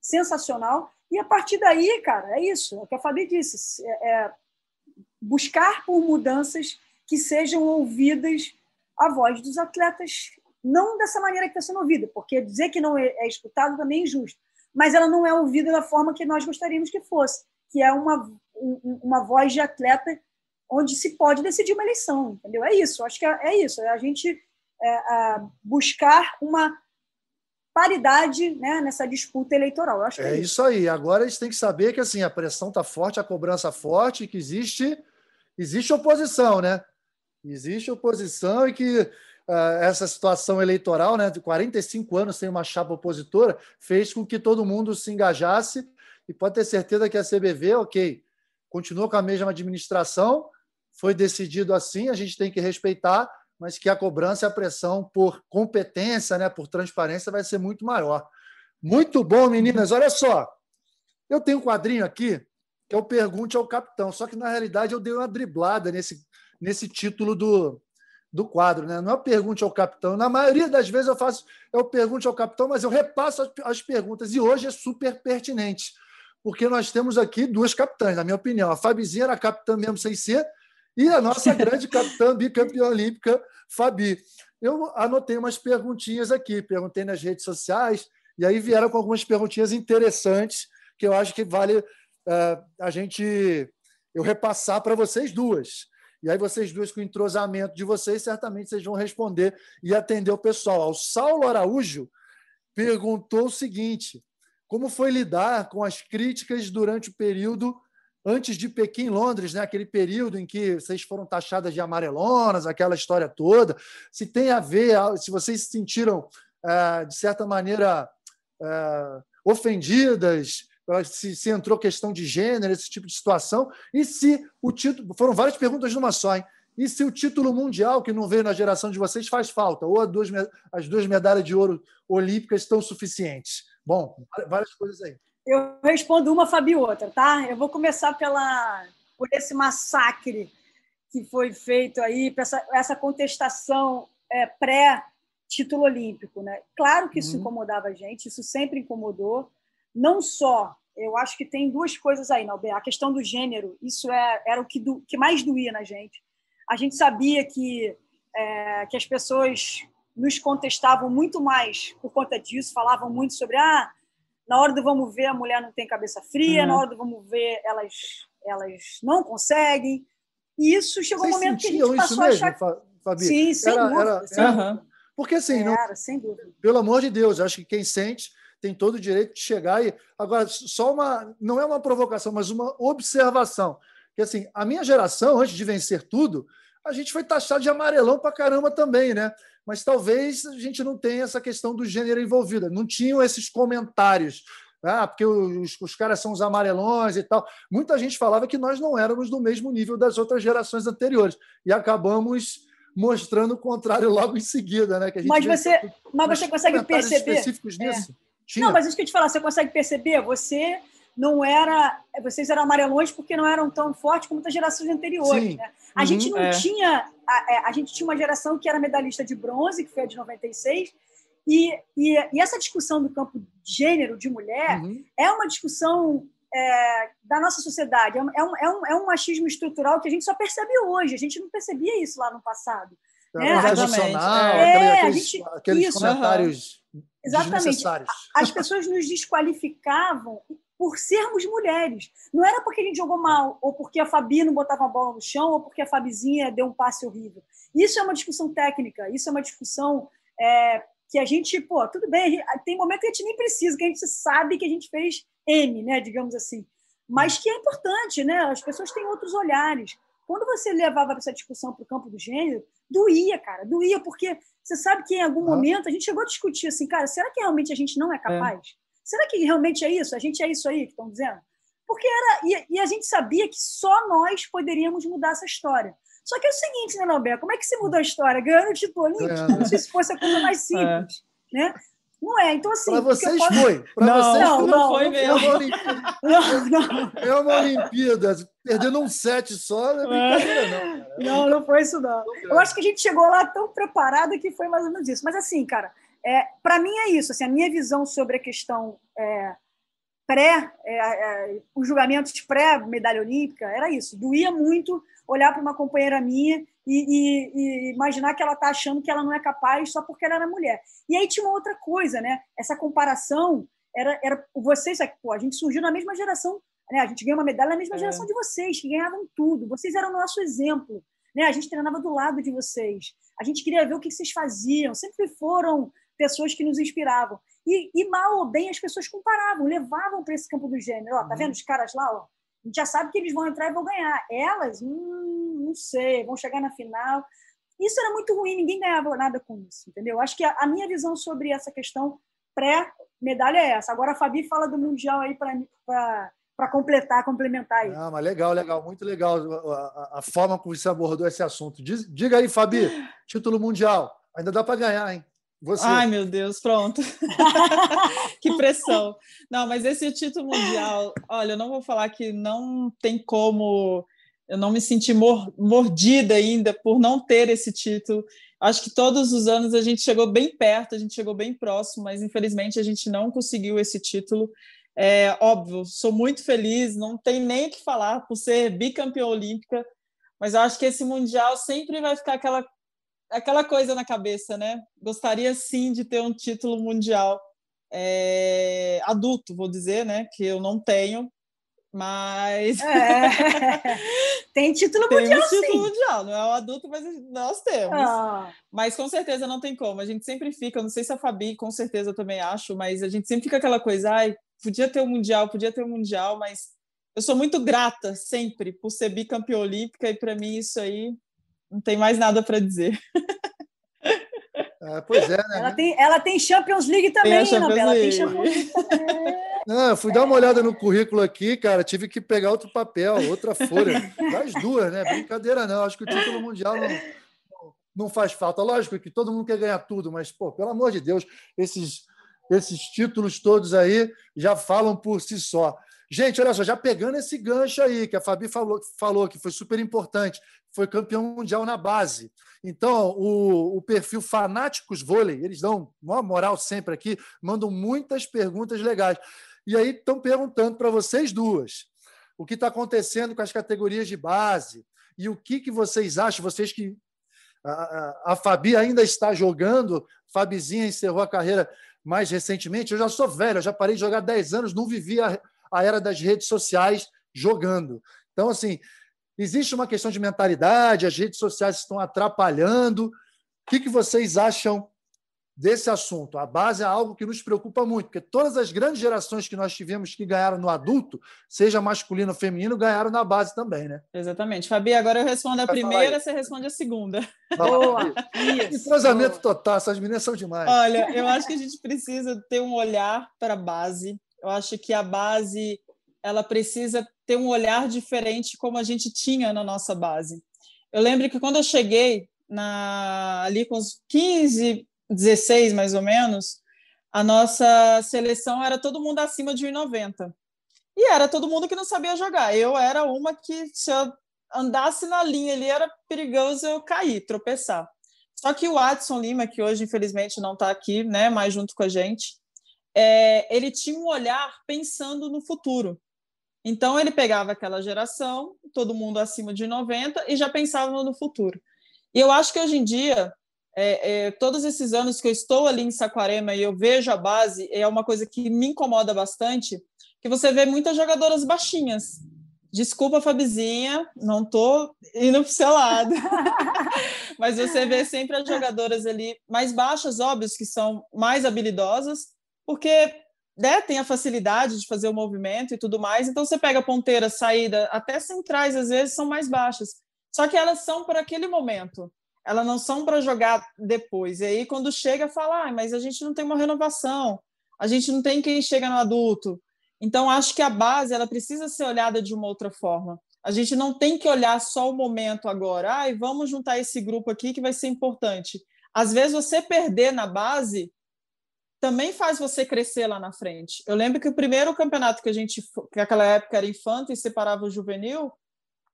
sensacional. E a partir daí, cara, é isso, é o que a Fabi disse, é, é buscar por mudanças que sejam ouvidas a voz dos atletas, não dessa maneira que está sendo ouvida, porque dizer que não é, é escutado também é injusto, mas ela não é ouvida da forma que nós gostaríamos que fosse, que é uma, uma voz de atleta onde se pode decidir uma eleição, entendeu? É isso, acho que é, é isso, é a gente é, buscar uma paridade né, nessa disputa eleitoral. é, é isso. isso aí. Agora eles têm que saber que assim a pressão está forte, a cobrança forte, que existe existe oposição, né? Existe oposição e que uh, essa situação eleitoral, né, de 45 anos sem uma chapa opositora, fez com que todo mundo se engajasse e pode ter certeza que a CBV, ok, continua com a mesma administração, foi decidido assim, a gente tem que respeitar, mas que a cobrança e a pressão por competência, né, por transparência, vai ser muito maior. Muito bom, meninas. Olha só, eu tenho um quadrinho aqui que o Pergunte ao Capitão, só que na realidade eu dei uma driblada nesse, nesse título do, do quadro, né? Não é Pergunte ao Capitão. Na maioria das vezes eu faço o Pergunte ao Capitão, mas eu repasso as, as perguntas e hoje é super pertinente, porque nós temos aqui duas capitãs, na minha opinião. A Fabizinha era capitã mesmo sem ser, e a nossa grande capitã bicampeã olímpica, Fabi. Eu anotei umas perguntinhas aqui, perguntei nas redes sociais, e aí vieram com algumas perguntinhas interessantes que eu acho que vale uh, a gente eu repassar para vocês duas. E aí vocês duas, com o entrosamento de vocês, certamente vocês vão responder e atender o pessoal. O Saulo Araújo perguntou o seguinte: como foi lidar com as críticas durante o período antes de Pequim, Londres, né? aquele período em que vocês foram taxadas de amarelonas, aquela história toda, se tem a ver, se vocês se sentiram, eh, de certa maneira, eh, ofendidas, se, se entrou questão de gênero, esse tipo de situação, e se o título. Foram várias perguntas numa só, hein? E se o título mundial, que não veio na geração de vocês, faz falta? Ou as duas, as duas medalhas de ouro olímpicas estão suficientes? Bom, várias coisas aí. Eu respondo uma, Fabi, outra, tá? Eu vou começar pela, por esse massacre que foi feito aí, essa, essa contestação é, pré-título olímpico. Né? Claro que isso uhum. incomodava a gente, isso sempre incomodou. Não só, eu acho que tem duas coisas aí, Nalber. A questão do gênero, isso é, era o que, do, que mais doía na gente. A gente sabia que, é, que as pessoas nos contestavam muito mais por conta disso, falavam muito sobre ah, na hora do vamos ver, a mulher não tem cabeça fria, uhum. na hora do vamos ver, elas, elas não conseguem. E isso chegou Vocês um momento que a gente passou a achar. Fabi? Sim, sem era, dúvida. Era. Uhum. Porque assim, era, não... sem dúvida. pelo amor de Deus, acho que quem sente tem todo o direito de chegar e. Agora, só uma. Não é uma provocação, mas uma observação. Que assim, a minha geração, antes de vencer tudo, a gente foi taxado de amarelão para caramba também, né? mas talvez a gente não tenha essa questão do gênero envolvida. Não tinham esses comentários. Ah, porque os, os caras são os amarelões e tal. Muita gente falava que nós não éramos do mesmo nível das outras gerações anteriores. E acabamos mostrando o contrário logo em seguida, né? Mas você, mas você consegue perceber. específicos é. nisso. É. Não, mas isso que eu te falar, você consegue perceber? Você não era. Vocês eram amarelões porque não eram tão fortes como as gerações anteriores. Né? A uhum, gente não é. tinha. A, é, a, gente tinha uma geração que era medalhista de bronze, que foi a de 96, e, e, e essa discussão do campo de gênero de mulher uhum. é uma discussão é, da nossa sociedade. É um, é, um, é um machismo estrutural que a gente só percebe hoje. A gente não percebia isso lá no passado. Né? Exatamente. É, aqueles, gente, aqueles comentários uhum. Exatamente. As pessoas nos desqualificavam por sermos mulheres. Não era porque a gente jogou mal, ou porque a Fabi não botava a bola no chão, ou porque a Fabizinha deu um passe horrível. Isso é uma discussão técnica, isso é uma discussão é, que a gente, pô, tudo bem, gente, tem momento que a gente nem precisa, que a gente sabe que a gente fez M, né, digamos assim. Mas que é importante, né? As pessoas têm outros olhares. Quando você levava essa discussão para o campo do gênero, doía, cara, doía, porque você sabe que em algum momento a gente chegou a discutir assim, cara, será que realmente a gente não é, é. capaz? É. Será que realmente é isso? A gente é isso aí que estão dizendo? Porque era. E, e, a gente sabia que só nós poderíamos mudar essa história. Só que é o seguinte, né, Norberto? Como é que se mudou a história? Ganhando o título olímpico? É. Como se fosse a coisa mais simples. É. Né? Não é, então assim. Para vocês posso... foi. Para vocês não, não, foi mesmo. É uma Olimpíada. Não, não. É uma Olimpíada. Perdendo um set só, não é brincadeira, não. Cara. Não, não foi isso, não. Eu acho que a gente chegou lá tão preparado que foi mais ou menos isso. Mas assim, cara, é, Para mim é isso. Assim, a minha visão sobre a questão é, pré, é, é, os julgamentos pré-medalha olímpica era isso. Doía muito olhar para uma companheira minha e, e, e imaginar que ela está achando que ela não é capaz só porque ela era mulher. E aí tinha uma outra coisa, né? Essa comparação era, era vocês, pô, a gente surgiu na mesma geração, né? A gente ganhou uma medalha na mesma é. geração de vocês, que ganhavam tudo. Vocês eram o nosso exemplo, né? A gente treinava do lado de vocês. A gente queria ver o que vocês faziam. Sempre foram pessoas que nos inspiravam. E, e mal ou bem as pessoas comparavam, levavam para esse campo do gênero. Ó, tá uhum. vendo os caras lá? Ó? A gente já sabe que eles vão entrar e vão ganhar. Elas, hum, sei, vão chegar na final. Isso era muito ruim, ninguém ganhava nada com isso, entendeu? Acho que a, a minha visão sobre essa questão pré-medalha é essa. Agora a Fabi fala do Mundial aí para completar, complementar isso. Ah, mas legal, legal, muito legal a, a, a, forma como você abordou esse assunto. Diz, diga aí, Fabi, título mundial. Ainda dá para ganhar, hein? Você. Ai, meu Deus, pronto. que pressão. Não, mas esse título mundial, olha, eu não vou falar que não tem como eu não me senti mordida ainda por não ter esse título. Acho que todos os anos a gente chegou bem perto, a gente chegou bem próximo, mas infelizmente a gente não conseguiu esse título. É óbvio, sou muito feliz, não tem nem o que falar por ser bicampeã olímpica, mas eu acho que esse mundial sempre vai ficar aquela aquela coisa na cabeça, né? Gostaria sim de ter um título mundial é, adulto, vou dizer, né? Que eu não tenho, mas. É. Tem título tem mundial. Tem título sim. mundial, não é o adulto, mas nós temos. Ah. Mas com certeza não tem como. A gente sempre fica, não sei se a Fabi, com certeza eu também acho, mas a gente sempre fica aquela coisa, ai, podia ter o um mundial, podia ter o um mundial, mas eu sou muito grata sempre por ser bicampeã olímpica e para mim isso aí não tem mais nada para dizer. É, pois é, né? Ela tem, ela tem Champions League também, tem Champions League. Tem Champions League também. Não, eu fui dar uma olhada no currículo aqui, cara. Tive que pegar outro papel, outra folha. Das duas, né? Brincadeira, não. Acho que o título mundial não, não faz falta. Lógico que todo mundo quer ganhar tudo, mas, pô, pelo amor de Deus, esses, esses títulos todos aí já falam por si só. Gente, olha só, já pegando esse gancho aí, que a Fabi falou, falou que foi super importante, foi campeão mundial na base. Então, o, o perfil Fanáticos Vôlei, eles dão uma moral sempre aqui, mandam muitas perguntas legais. E aí estão perguntando para vocês duas o que está acontecendo com as categorias de base e o que, que vocês acham, vocês que a, a, a Fabi ainda está jogando, Fabizinha encerrou a carreira mais recentemente. Eu já sou velho, eu já parei de jogar 10 anos, não vivi a, a era das redes sociais jogando. Então, assim, existe uma questão de mentalidade, as redes sociais estão atrapalhando. O que, que vocês acham desse assunto. A base é algo que nos preocupa muito, porque todas as grandes gerações que nós tivemos que ganharam no adulto, seja masculino ou feminino, ganharam na base também, né? Exatamente. Fabi, agora eu respondo a Vai primeira, você responde a segunda. Boa! Entrosamento total, essas meninas são demais. Olha, eu acho que a gente precisa ter um olhar para a base. Eu acho que a base ela precisa ter um olhar diferente como a gente tinha na nossa base. Eu lembro que quando eu cheguei na, ali com os 15, 16 mais ou menos, a nossa seleção era todo mundo acima de 1,90. E era todo mundo que não sabia jogar. Eu era uma que, se eu andasse na linha ali, era perigoso eu cair, tropeçar. Só que o Adson Lima, que hoje infelizmente não está aqui, né, mais junto com a gente, é, ele tinha um olhar pensando no futuro. Então ele pegava aquela geração, todo mundo acima de 90, e já pensava no futuro. E eu acho que hoje em dia é, é, todos esses anos que eu estou ali em Saquarema e eu vejo a base, é uma coisa que me incomoda bastante, que você vê muitas jogadoras baixinhas. Desculpa, Fabizinha, não estou indo para o seu lado. Mas você vê sempre as jogadoras ali mais baixas, óbvios, que são mais habilidosas, porque né, tem a facilidade de fazer o movimento e tudo mais. Então você pega ponteira, saída, até centrais, às vezes, são mais baixas. Só que elas são para aquele momento elas não são para jogar depois. E aí, quando chega, fala, ah, mas a gente não tem uma renovação, a gente não tem quem chega no adulto. Então, acho que a base ela precisa ser olhada de uma outra forma. A gente não tem que olhar só o momento agora. Ah, vamos juntar esse grupo aqui que vai ser importante. Às vezes, você perder na base também faz você crescer lá na frente. Eu lembro que o primeiro campeonato que a gente, que naquela época era infanto e separava o juvenil,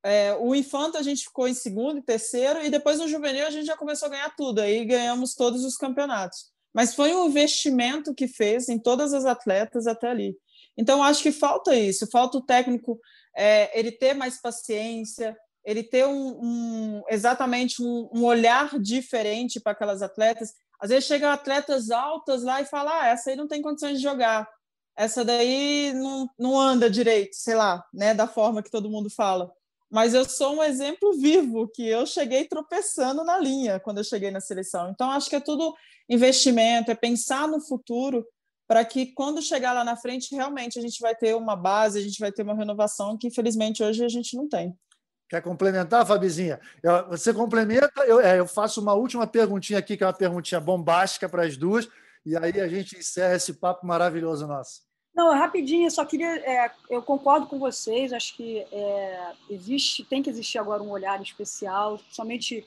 é, o infanto a gente ficou em segundo e terceiro, e depois no juvenil a gente já começou a ganhar tudo, aí ganhamos todos os campeonatos. Mas foi um investimento que fez em todas as atletas até ali. Então, acho que falta isso, falta o técnico é, ele ter mais paciência, ele ter um, um exatamente um, um, olhar diferente para aquelas atletas. Às vezes chegam atletas altas lá e falam: ah, essa aí não tem condições de jogar, essa daí não, não anda direito, sei lá, né, da forma que todo mundo fala mas eu sou um exemplo vivo que eu cheguei tropeçando na linha quando eu cheguei na seleção. Então acho que é tudo investimento, é pensar no futuro para que quando chegar lá na frente realmente a gente vai ter uma base, a gente vai ter uma renovação que infelizmente hoje a gente não tem. Quer complementar, Fabizinha? Você complementa, eu, é, eu faço uma última perguntinha aqui, que é uma perguntinha bombástica para as duas, e aí a gente encerra esse papo maravilhoso nosso. Não, rapidinho, só queria. É, eu concordo com vocês, acho que é, existe, tem que existir agora um olhar especial, principalmente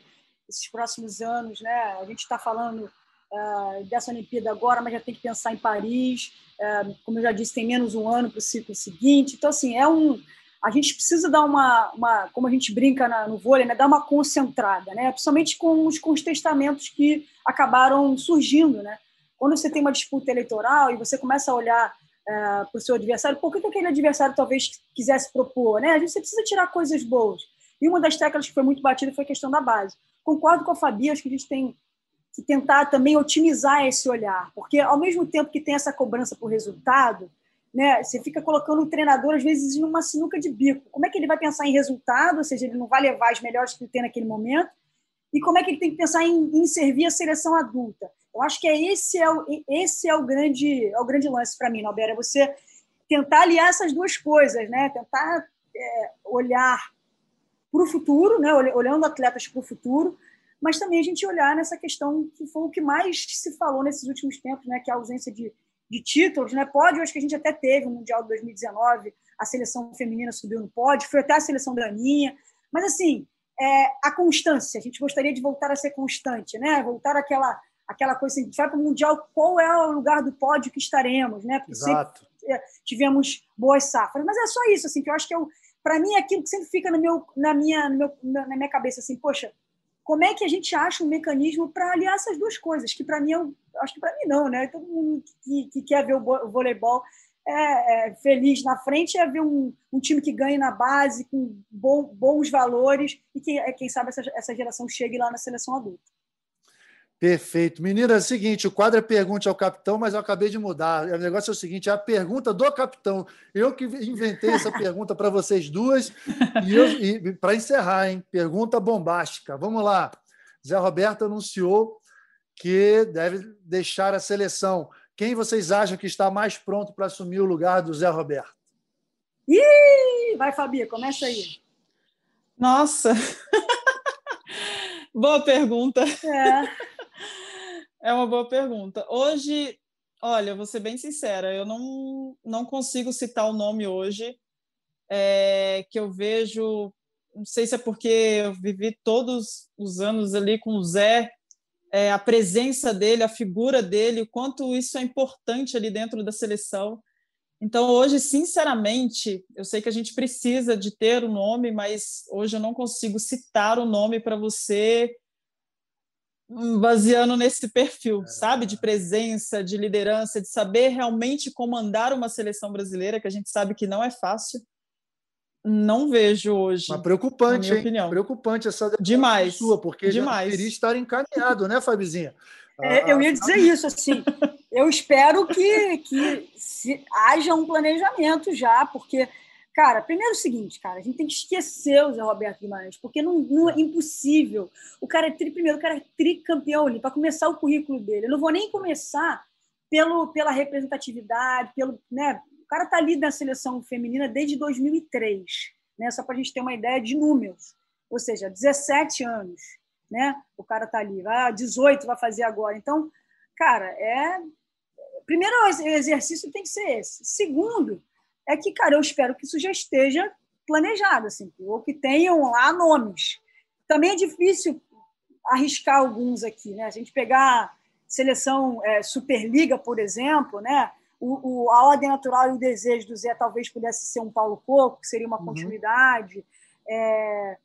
esses próximos anos, né? A gente está falando uh, dessa Olimpíada agora, mas já tem que pensar em Paris. Uh, como eu já disse, tem menos um ano para o ciclo seguinte. Então, assim, é um. A gente precisa dar uma, uma como a gente brinca na, no vôlei, né? dar uma concentrada, né? principalmente com os contestamentos que acabaram surgindo. Né? Quando você tem uma disputa eleitoral e você começa a olhar é, para o seu adversário, por que, que aquele adversário talvez quisesse propor? Né? A gente precisa tirar coisas boas. E uma das teclas que foi muito batida foi a questão da base. Concordo com a Fabi, acho que a gente tem que tentar também otimizar esse olhar, porque ao mesmo tempo que tem essa cobrança por resultado, né, você fica colocando o treinador às vezes em uma sinuca de bico. Como é que ele vai pensar em resultado, ou seja, ele não vai levar as melhores que ele tem naquele momento, e como é que ele tem que pensar em, em servir a seleção adulta? Eu acho que é esse é o, esse é o grande é o grande lance para mim, Nalbera, é você tentar aliar essas duas coisas, né? Tentar é, olhar para o futuro, né? olhando atletas para o futuro, mas também a gente olhar nessa questão que foi o que mais se falou nesses últimos tempos, né? que é a ausência de, de títulos. Né? Pódio, acho que a gente até teve no Mundial de 2019, a seleção feminina subiu no pódio, foi até a seleção da Aninha, mas assim, é, a constância, a gente gostaria de voltar a ser constante, né? voltar àquela aquela coisa assim, a gente vai para o Mundial, qual é o lugar do pódio que estaremos, né? Porque Exato. É, tivemos boas safras. Mas é só isso, assim, que eu acho que é para mim é aquilo que sempre fica no meu, na, minha, no meu, na minha cabeça, assim, poxa, como é que a gente acha um mecanismo para aliar essas duas coisas? Que para mim, eu, acho que para mim não, né? Todo mundo que, que quer ver o voleibol é, é, feliz na frente é ver um, um time que ganhe na base, com bom, bons valores, e que, quem sabe essa, essa geração chegue lá na seleção adulta. Perfeito. Menina, é o seguinte: o quadro é pergunte ao capitão, mas eu acabei de mudar. O negócio é o seguinte: é a pergunta do capitão. Eu que inventei essa pergunta para vocês duas. E, e para encerrar, hein? Pergunta bombástica. Vamos lá. Zé Roberto anunciou que deve deixar a seleção. Quem vocês acham que está mais pronto para assumir o lugar do Zé Roberto? Ih, vai, Fabi, começa aí. Nossa! Boa pergunta. É. É uma boa pergunta. Hoje, olha, vou ser bem sincera, eu não, não consigo citar o nome hoje, é, que eu vejo, não sei se é porque eu vivi todos os anos ali com o Zé, é, a presença dele, a figura dele, o quanto isso é importante ali dentro da seleção. Então, hoje, sinceramente, eu sei que a gente precisa de ter o um nome, mas hoje eu não consigo citar o nome para você baseando nesse perfil, é. sabe? De presença, de liderança, de saber realmente comandar uma seleção brasileira, que a gente sabe que não é fácil. Não vejo hoje. Mas preocupante, hein? Opinião. Preocupante essa demais sua, porque demais. já estar encaminhado, né, Fabizinha? É, eu ia dizer isso, assim. Eu espero que, que se, haja um planejamento já, porque Cara, primeiro é o seguinte, cara, a gente tem que esquecer o Zé Roberto Guimarães, porque não, não é impossível. O cara é tri, primeiro, o cara é tricampeão ali, para começar o currículo dele. Eu não vou nem começar pelo, pela representatividade, pelo, né? Cara tá ali na seleção feminina desde 2003, né? Só para a gente ter uma ideia de números. Ou seja, 17 anos, né? O cara tá ali, vai 18 vai fazer agora. Então, cara, é primeiro exercício tem que ser esse. Segundo, é que, cara, eu espero que isso já esteja planejado, assim, ou que tenham lá nomes. Também é difícil arriscar alguns aqui, né? A gente pegar seleção é, Superliga, por exemplo, né? O, o, a ordem natural e o desejo do Zé talvez pudesse ser um Paulo Coco, que seria uma uhum. continuidade. É,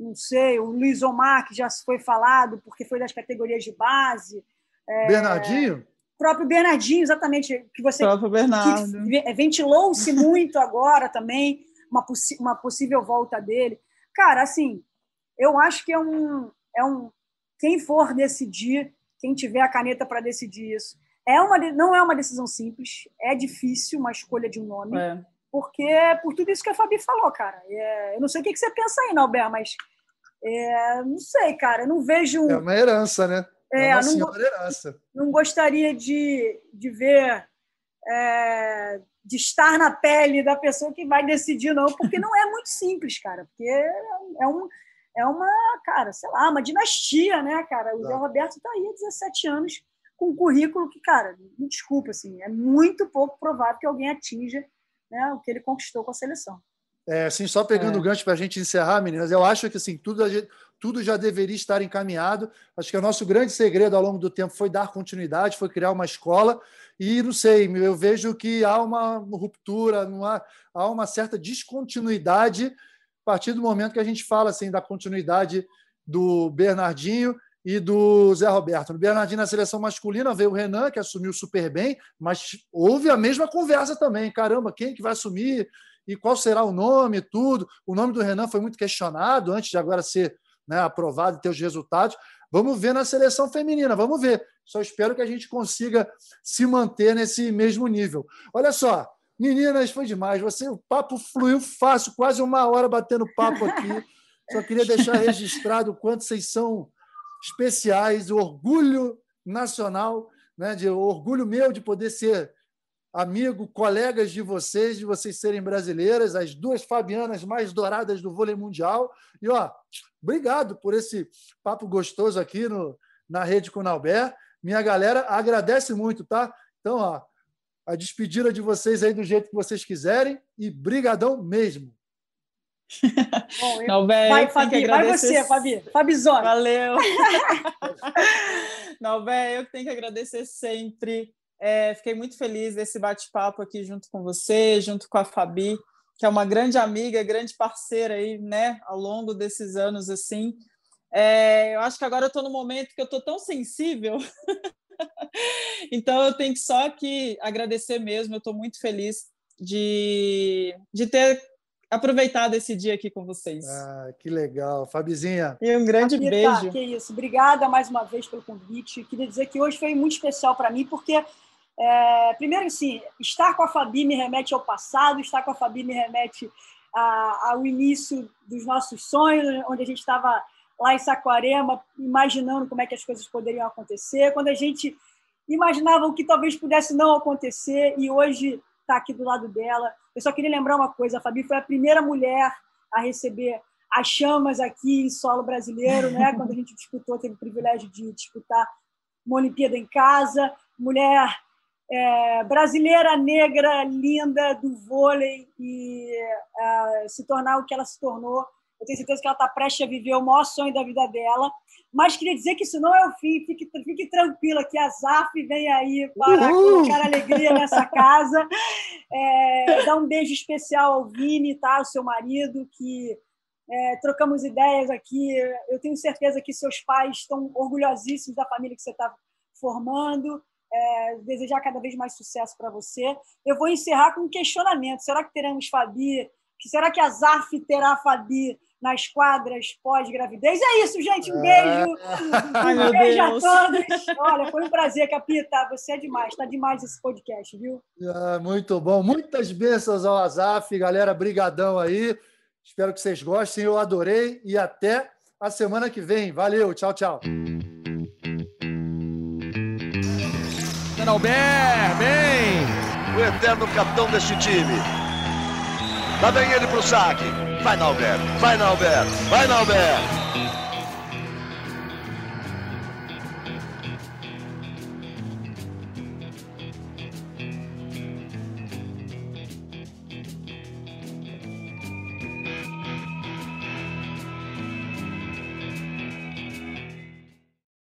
não sei, o Luiz Omar, que já foi falado, porque foi das categorias de base. É, Bernardinho? próprio Bernardinho, exatamente, que você próprio Bernardo. ventilou-se muito agora também uma, uma possível volta dele. Cara, assim, eu acho que é um, é um quem for decidir, quem tiver a caneta para decidir isso, é uma não é uma decisão simples, é difícil uma escolha de um nome, é. porque por tudo isso que a Fabi falou, cara. É, eu não sei o que você pensa aí, Nalber, mas é, não sei, cara, eu não vejo. É uma herança, né? É, não, não gostaria de, de ver é, de estar na pele da pessoa que vai decidir, não, porque não é muito simples, cara. Porque é, um, é uma, cara, sei lá, uma dinastia, né, cara? O Zé Roberto está aí há 17 anos com um currículo que, cara, me desculpa, assim, é muito pouco provável que alguém atinja né, o que ele conquistou com a seleção. É, assim, só pegando é. o gancho para a gente encerrar, meninas, eu acho que assim, tudo, tudo já deveria estar encaminhado. Acho que o nosso grande segredo ao longo do tempo foi dar continuidade, foi criar uma escola. E não sei, eu vejo que há uma ruptura, não há, há uma certa descontinuidade a partir do momento que a gente fala assim da continuidade do Bernardinho e do Zé Roberto. No Bernardinho, na seleção masculina, veio o Renan, que assumiu super bem, mas houve a mesma conversa também. Caramba, quem que vai assumir? e qual será o nome, tudo. O nome do Renan foi muito questionado antes de agora ser né, aprovado e ter os resultados. Vamos ver na seleção feminina, vamos ver. Só espero que a gente consiga se manter nesse mesmo nível. Olha só, meninas, foi demais. Você, o papo fluiu fácil, quase uma hora batendo papo aqui. Só queria deixar registrado o quanto vocês são especiais, o orgulho nacional, né, de o orgulho meu de poder ser amigo, colegas de vocês, de vocês serem brasileiras, as duas Fabianas mais douradas do vôlei mundial. E, ó, obrigado por esse papo gostoso aqui no, na Rede Conalber. Minha galera agradece muito, tá? Então, ó, a despedida de vocês aí do jeito que vocês quiserem e brigadão mesmo. Bom, vai, Fabi, vai você, Fabi. Fabizona. Valeu. Não, velho, eu tenho que agradecer sempre é, fiquei muito feliz desse bate-papo aqui junto com você, junto com a Fabi, que é uma grande amiga, grande parceira aí, né, ao longo desses anos assim. É, eu acho que agora eu estou no momento que eu estou tão sensível, então eu tenho que só que agradecer mesmo. Eu estou muito feliz de, de ter aproveitado esse dia aqui com vocês. Ah, que legal, Fabizinha. E um grande beijo. Que isso, obrigada mais uma vez pelo convite. Queria dizer que hoje foi muito especial para mim, porque é, primeiro, assim, estar com a Fabi me remete ao passado, estar com a Fabi me remete a, ao início dos nossos sonhos, onde a gente estava lá em Saquarema, imaginando como é que as coisas poderiam acontecer, quando a gente imaginava o que talvez pudesse não acontecer, e hoje está aqui do lado dela. Eu só queria lembrar uma coisa: a Fabi foi a primeira mulher a receber as chamas aqui em solo brasileiro, né? quando a gente disputou, teve o privilégio de disputar uma Olimpíada em casa, mulher é, brasileira negra linda do vôlei e é, se tornar o que ela se tornou. Eu tenho certeza que ela está prestes a viver o maior sonho da vida dela. Mas queria dizer que isso não é o fim. Fique, fique tranquila que a ZAF vem aí para Uhul. colocar alegria nessa casa. É, dar um beijo especial ao Vini, tá? o seu marido, que é, trocamos ideias aqui. Eu tenho certeza que seus pais estão orgulhosíssimos da família que você está formando é, desejar cada vez mais sucesso para você. Eu vou encerrar com um questionamento: será que teremos Fabi? Será que a ZAF terá Fabi nas quadras pós-gravidez? É isso, gente. Um beijo. Ai, um beijo Deus. a todos. Olha, foi um prazer, Capita. Você é demais. Está demais esse podcast, viu? Ah, muito bom. Muitas bênçãos ao Azaf. Galera, brigadão aí. Espero que vocês gostem. Eu adorei. E até a semana que vem. Valeu. Tchau, tchau. Albert, bem! O eterno capitão deste time. Lá vem ele pro saque. Vai, Nalber, vai, Nalber, vai, Nalber.